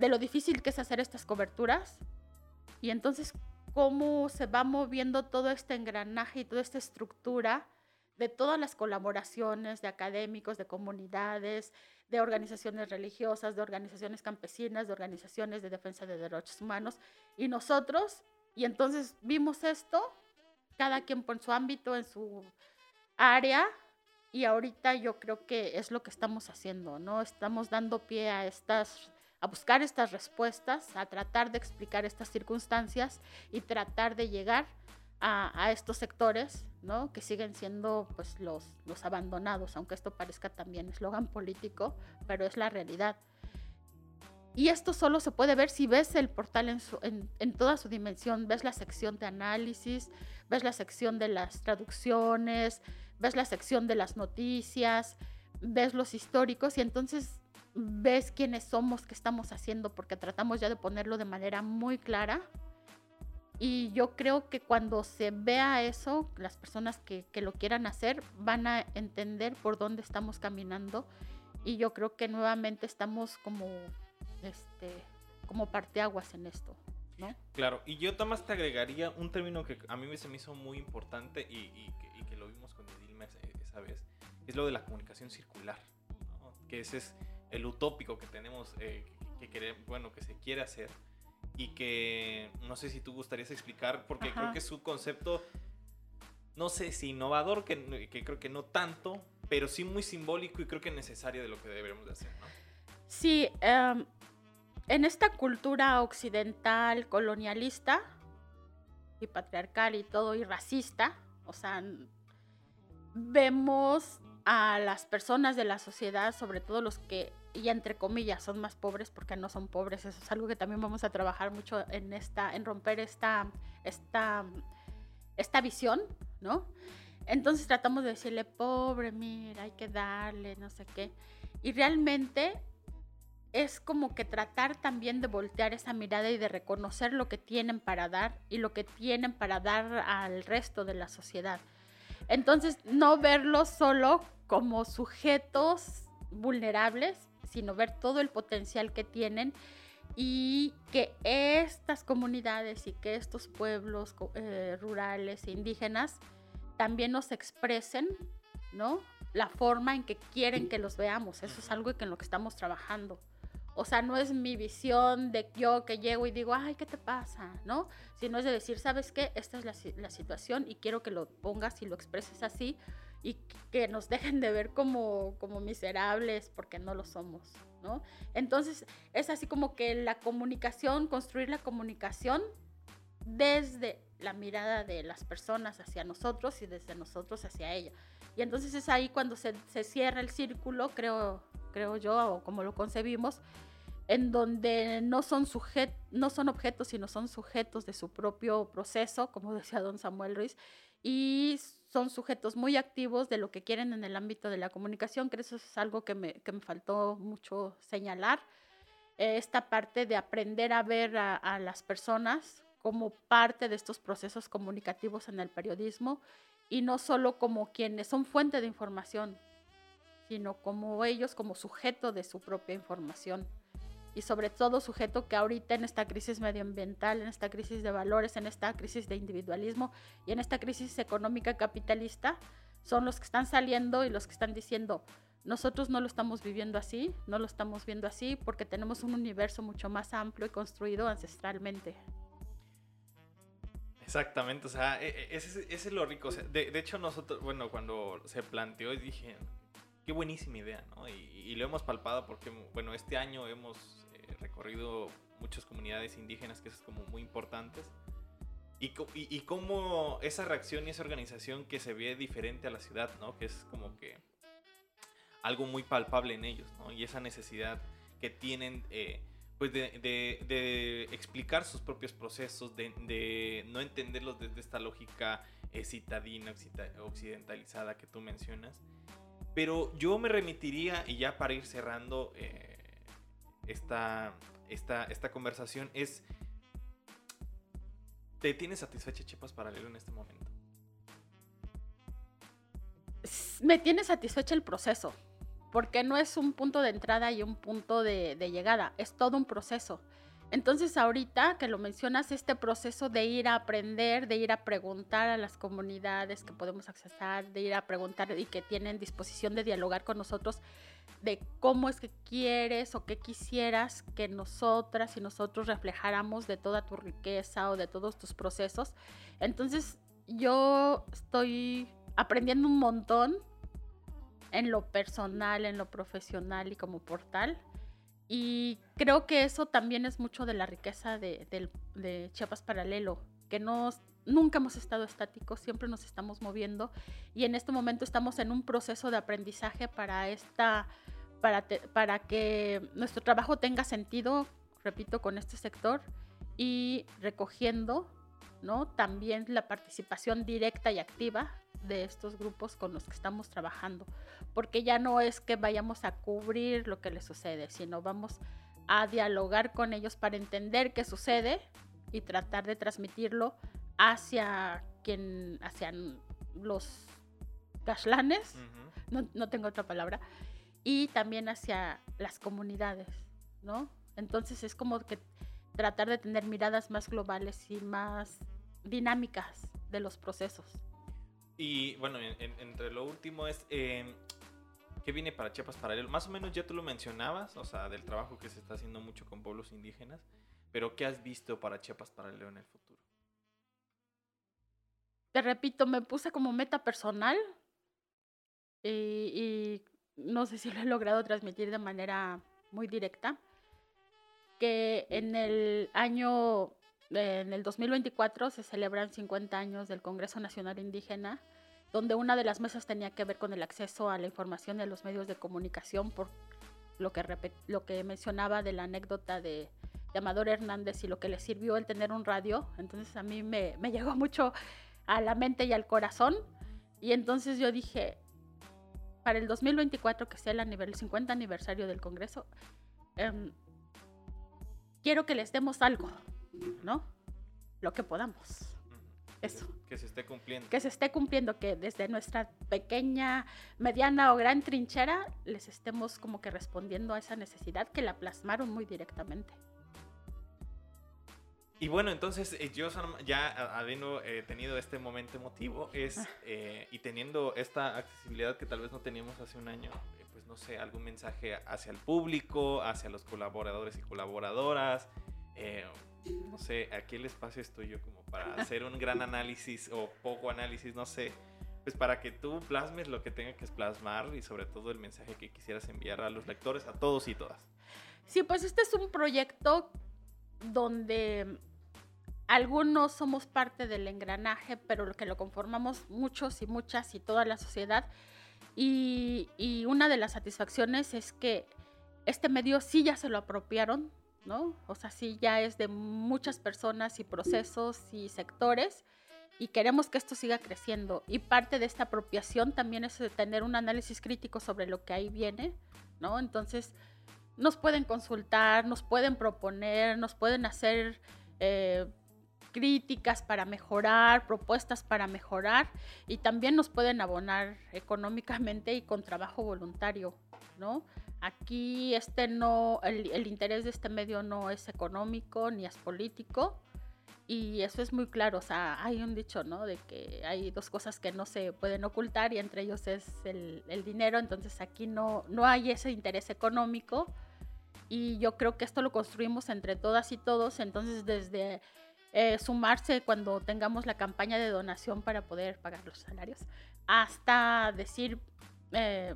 lo difícil que es hacer estas coberturas. Y entonces, cómo se va moviendo todo este engranaje y toda esta estructura de todas las colaboraciones de académicos, de comunidades, de organizaciones religiosas, de organizaciones campesinas, de organizaciones de defensa de derechos humanos. Y nosotros, y entonces vimos esto, cada quien por su ámbito, en su área, y ahorita yo creo que es lo que estamos haciendo, ¿no? Estamos dando pie a estas a buscar estas respuestas, a tratar de explicar estas circunstancias y tratar de llegar a, estos sectores, ¿no? Que siguen siendo pues los, los abandonados, aunque esto parezca también eslogan político, pero es la realidad. Y esto solo se puede ver si ves el portal en, en, en, toda su dimensión, ves la sección de análisis, ves la sección de las traducciones, ves la sección de las noticias, ves los históricos y entonces ves quiénes somos, qué estamos haciendo, porque tratamos ya de ponerlo de manera muy clara. Y yo creo que cuando se vea eso, las personas que, que lo quieran hacer van a entender por dónde estamos caminando. Y yo creo que nuevamente estamos como, este, como parteaguas en esto. ¿no? Claro, y yo Tomás te agregaría un término que a mí se me hizo muy importante y, y, y que, lo vimos con Edilma esa vez, es lo de la comunicación circular, ¿no? que ese es el utópico que tenemos, eh, que, que bueno, que se quiere hacer y que no sé si tú gustarías explicar, porque Ajá. creo que es un concepto, no sé si innovador, que, que, creo que no tanto, pero sí muy simbólico y creo que necesario de lo que deberíamos de hacer, ¿no? Sí, um, en esta cultura occidental colonialista y patriarcal y todo y racista, o sea, vemos a las personas de la sociedad, sobre todo los que y entre comillas son más pobres porque no son pobres. Eso es algo que también vamos a trabajar mucho en esta, en romper esta, esta, esta visión, ¿no? Entonces tratamos de decirle, pobre, mira, hay que darle, no sé qué. Y realmente es como que tratar también de voltear esa mirada y de reconocer lo que tienen para dar y lo que tienen para dar al resto de la sociedad. Entonces, no verlos solo como sujetos vulnerables, sino ver todo el potencial que tienen y que estas comunidades y que estos pueblos eh, rurales e indígenas también nos expresen, ¿no? La forma en que quieren que los veamos. Eso es algo en lo que estamos trabajando. O sea, no es mi visión de yo que llego y digo, ay, ¿qué te pasa? ¿No? Sino es de decir, ¿sabes qué? Esta es la, la situación y quiero que lo pongas y lo expreses así y que nos dejen de ver como, como miserables porque no lo somos, ¿no? Entonces es así como que la comunicación, construir la comunicación desde la mirada de las personas hacia nosotros y desde nosotros hacia ella. Y entonces es ahí cuando se, se cierra el círculo, creo, creo yo, o como lo concebimos, en donde no son, sujet no son objetos, sino son sujetos de su propio proceso, como decía don Samuel Ruiz, y son sujetos muy activos de lo que quieren en el ámbito de la comunicación, que eso es algo que me, que me faltó mucho señalar. esta parte de aprender a ver a, a, las personas como parte de estos procesos comunicativos en el periodismo y no solo como quienes son fuente de información, sino como ellos como sujeto de su propia información y sobre todo sujeto que ahorita en esta crisis medioambiental, en esta crisis de valores, en esta crisis de individualismo y en esta crisis económica capitalista, son los que están saliendo y los que están diciendo, nosotros no lo estamos viviendo así, no lo estamos viendo así porque tenemos un universo mucho más amplio y construido ancestralmente. Exactamente, o sea, e, e, ese, es lo rico. de, hecho, nosotros, bueno, cuando se planteó, dije, qué buenísima idea, ¿no? Y, y, lo hemos palpado porque, bueno, este año hemos recorrido muchas comunidades indígenas que es como muy importantes. Y, y, y, cómo esa reacción y esa organización que se ve diferente a la ciudad, ¿no? Que es como que algo muy palpable en ellos, ¿no? Y esa necesidad que tienen, eh, pues, de, de, de, explicar sus propios procesos, de, de, no entenderlos desde esta lógica eh, citadina, occidentalizada que tú mencionas. Pero yo me remitiría, y ya para ir cerrando, eh, esta, esta, esta conversación es, ¿te tiene satisfecha Chiapas Paralelo en este momento? Me tiene satisfecha el proceso, porque no es un punto de entrada y un punto de, de llegada, es todo un proceso. Entonces ahorita que lo mencionas, este proceso de ir a aprender, de ir a preguntar a las comunidades que podemos accesar, de ir a preguntar y que tienen disposición de dialogar con nosotros, de cómo es que quieres o qué quisieras que nosotras y nosotros reflejáramos de toda tu riqueza o de todos tus procesos. Entonces yo estoy aprendiendo un montón en lo personal, en lo profesional y como portal. Y creo que eso también es mucho de la riqueza de, de Chiapas Paralelo, que nos, nunca hemos estado estáticos, siempre nos estamos moviendo y en este momento estamos en un proceso de aprendizaje para esta para, para que nuestro trabajo tenga sentido, repito, con este sector y recogiendo ¿no? también la participación directa y activa de estos grupos con los que estamos trabajando, porque ya no es que vayamos a cubrir lo que les sucede, sino vamos a dialogar con ellos para entender qué sucede y tratar de transmitirlo hacia quien, hacia los cashlanes, no, no tengo otra palabra, y también hacia las comunidades, ¿no? Entonces es como que tratar de tener miradas más globales y más dinámicas de los procesos. Y bueno, entre lo último es, eh, ¿qué viene para Chiapas Paralelo? Más o menos ya tú lo mencionabas, o sea, del trabajo que se está haciendo mucho con pueblos indígenas, pero ¿qué has visto para Chiapas Paralelo en el futuro? Te repito, me puse como meta personal y, y no sé si lo he logrado transmitir de manera muy directa, que en el año, en el 2024 se celebran 50 años del Congreso Nacional Indígena, donde una de las mesas tenía que ver con el acceso a la información de los medios de comunicación, por lo que, lo que mencionaba de la anécdota de, Amador Hernández y lo que le sirvió el tener un radio. Entonces a mí me, me llegó mucho a la mente y al corazón. Y entonces yo dije, para el 2024, que sea el, el 50 aniversario del Congreso, eh, quiero que les demos algo, ¿no? Lo que podamos. Eso. Que se esté cumpliendo. Que se esté cumpliendo, que desde nuestra pequeña, mediana o gran trinchera les estemos como que respondiendo a esa necesidad que la plasmaron muy directamente. Y bueno, entonces eh, yo ya habiendo eh, tenido este momento emotivo es, ah. eh, y teniendo esta accesibilidad que tal vez no teníamos hace un año, pues no sé, algún mensaje hacia el público, hacia los colaboradores y colaboradoras. No sé, aquí el espacio estoy yo como para [laughs] hacer un gran análisis o poco análisis, no sé, pues para que tú plasmes lo que tenga que plasmar y sobre todo el mensaje que quisieras enviar a los lectores, a todos y todas. Sí, pues este es un proyecto donde algunos somos parte del engranaje, pero lo que lo conformamos muchos y muchas y toda la sociedad. Y, una de las satisfacciones es que este medio sí ya se lo apropiaron, ¿no? O sea, sí ya es de muchas personas y procesos y sectores y queremos que esto siga creciendo. Y parte de esta apropiación también es tener un análisis crítico sobre lo que ahí viene, ¿no? Entonces, nos pueden consultar, nos pueden proponer, nos pueden hacer eh, críticas para mejorar, propuestas para mejorar y también nos pueden abonar económicamente y con trabajo voluntario, ¿no? Aquí este no, el, interés de este medio no es económico ni es político y eso es muy claro, o sea, hay un dicho, ¿no? De que hay dos cosas que no se pueden ocultar y entre ellos es el, el dinero, entonces aquí no, no hay ese interés económico y yo creo que esto lo construimos entre todas y todos, entonces desde eh, sumarse cuando tengamos la campaña de donación para poder pagar los salarios, hasta decir, eh,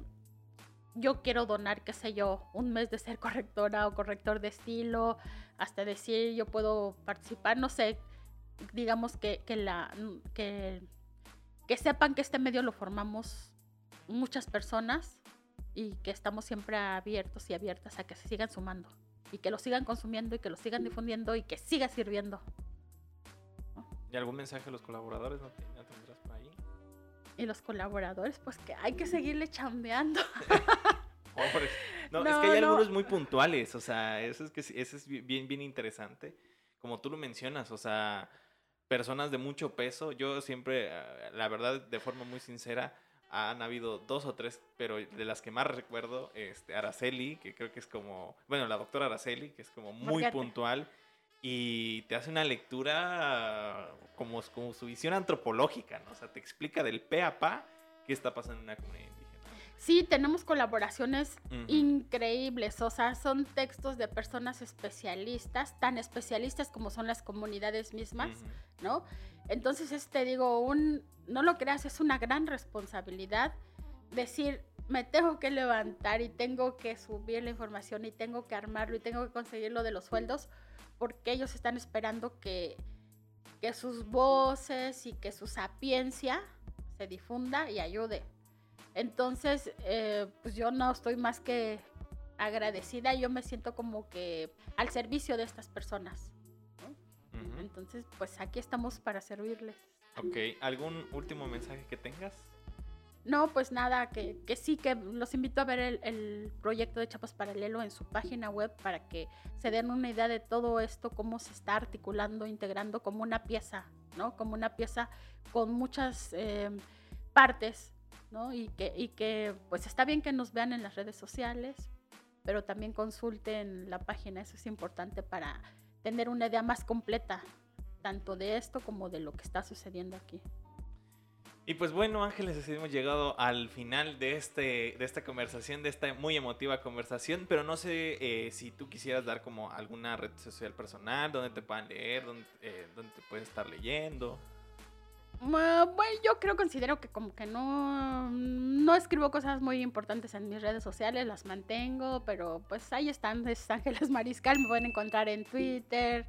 yo quiero donar, qué sé yo, un mes de ser correctora o corrector de estilo, hasta decir, yo puedo participar, no sé, digamos que, que, la, que, que sepan que este medio lo formamos muchas personas y que estamos siempre abiertos y abiertas a que se sigan sumando y que lo sigan consumiendo y que lo sigan difundiendo y que siga sirviendo. ¿Y algún mensaje a los colaboradores no? Y los colaboradores, pues que hay que seguirle chambeando. [laughs] no, es que hay algunos muy puntuales, o sea, eso es, que, eso es bien, bien interesante. Como tú lo mencionas, o sea, personas de mucho peso, yo siempre, ah, la verdad, de forma muy sincera, han habido dos o tres, pero de las que más recuerdo, este, Araceli, que creo que es como, bueno, la doctora Araceli, que es como muy puntual y te hace una lectura como, como su visión antropológica, ¿no? O sea, te explica del pe a pa qué está pasando en una comunidad indígena. Sí, tenemos colaboraciones increíbles, o sea, son textos de personas especialistas, tan especialistas como son las comunidades mismas, ¿no? Entonces, es, te digo, un, no lo creas, es una gran responsabilidad decir, me tengo que levantar y tengo que subir la información y tengo que armarlo y tengo que conseguir lo de los sueldos porque ellos están esperando que, que sus voces y que su sapiencia se difunda y ayude. Entonces, eh, pues yo no estoy más que agradecida, yo me siento como que al servicio de estas personas. Entonces, pues aquí estamos para servirles. Ok, ¿algún último mensaje que tengas? No, pues nada, que, sí, que los invito a ver el, proyecto de Chapas Paralelo en su página web para que se den una idea de todo esto, cómo se está articulando, integrando como una pieza, ¿no? Como una pieza con muchas eh, partes, ¿no? Y que, y que, pues está bien que nos vean en las redes sociales, pero también consulten la página, eso es importante para tener una idea más completa, tanto de esto como de lo que está sucediendo aquí. Y pues bueno, Ángeles, hemos llegado al final de, este, de esta conversación, de esta muy emotiva conversación, pero no sé eh, si tú quisieras dar como alguna red social personal, donde te puedan leer, donde, eh, te puedes estar leyendo. Bueno, yo creo, considero que como que no, no escribo cosas muy importantes en mis redes sociales, las mantengo, pero pues ahí están, es Ángeles Mariscal, me pueden encontrar en Twitter,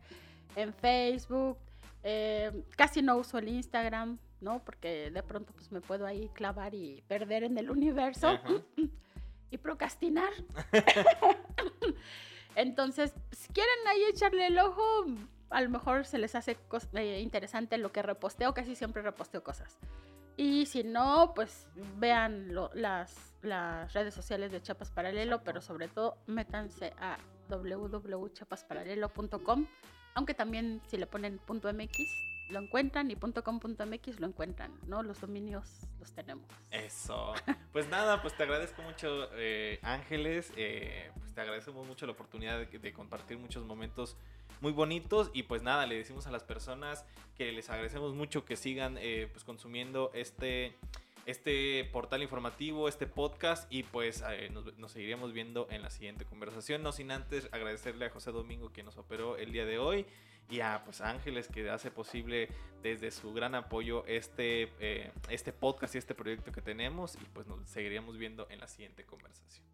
en Facebook, eh, casi no uso el Instagram, ¿no? Porque de pronto pues me puedo ahí clavar y perder en el universo [laughs] y procrastinar. [laughs] Entonces, si quieren ahí echarle el ojo, a lo mejor se les hace eh, interesante lo que reposteo, casi siempre reposteo cosas. Y si no, pues vean las, las redes sociales de Chapas Paralelo, pero sobre todo métanse a www.chapasparalelo.com, aunque también si le ponen .mx lo encuentran y .com.mx lo encuentran, ¿no? Los dominios los tenemos. Eso. [laughs] Pues nada, pues te agradezco mucho, eh, Ángeles. Eh, pues te agradecemos mucho la oportunidad de, de, compartir muchos momentos muy bonitos. Y pues nada, le decimos a las personas que les agradecemos mucho que sigan eh, pues consumiendo este este portal informativo, este podcast y pues eh, nos, nos, seguiremos viendo en la siguiente conversación. No sin antes agradecerle a José Domingo que nos operó el día de hoy y a pues Ángeles que hace posible desde su gran apoyo este, eh, este podcast y este proyecto que tenemos y pues nos seguiríamos viendo en la siguiente conversación.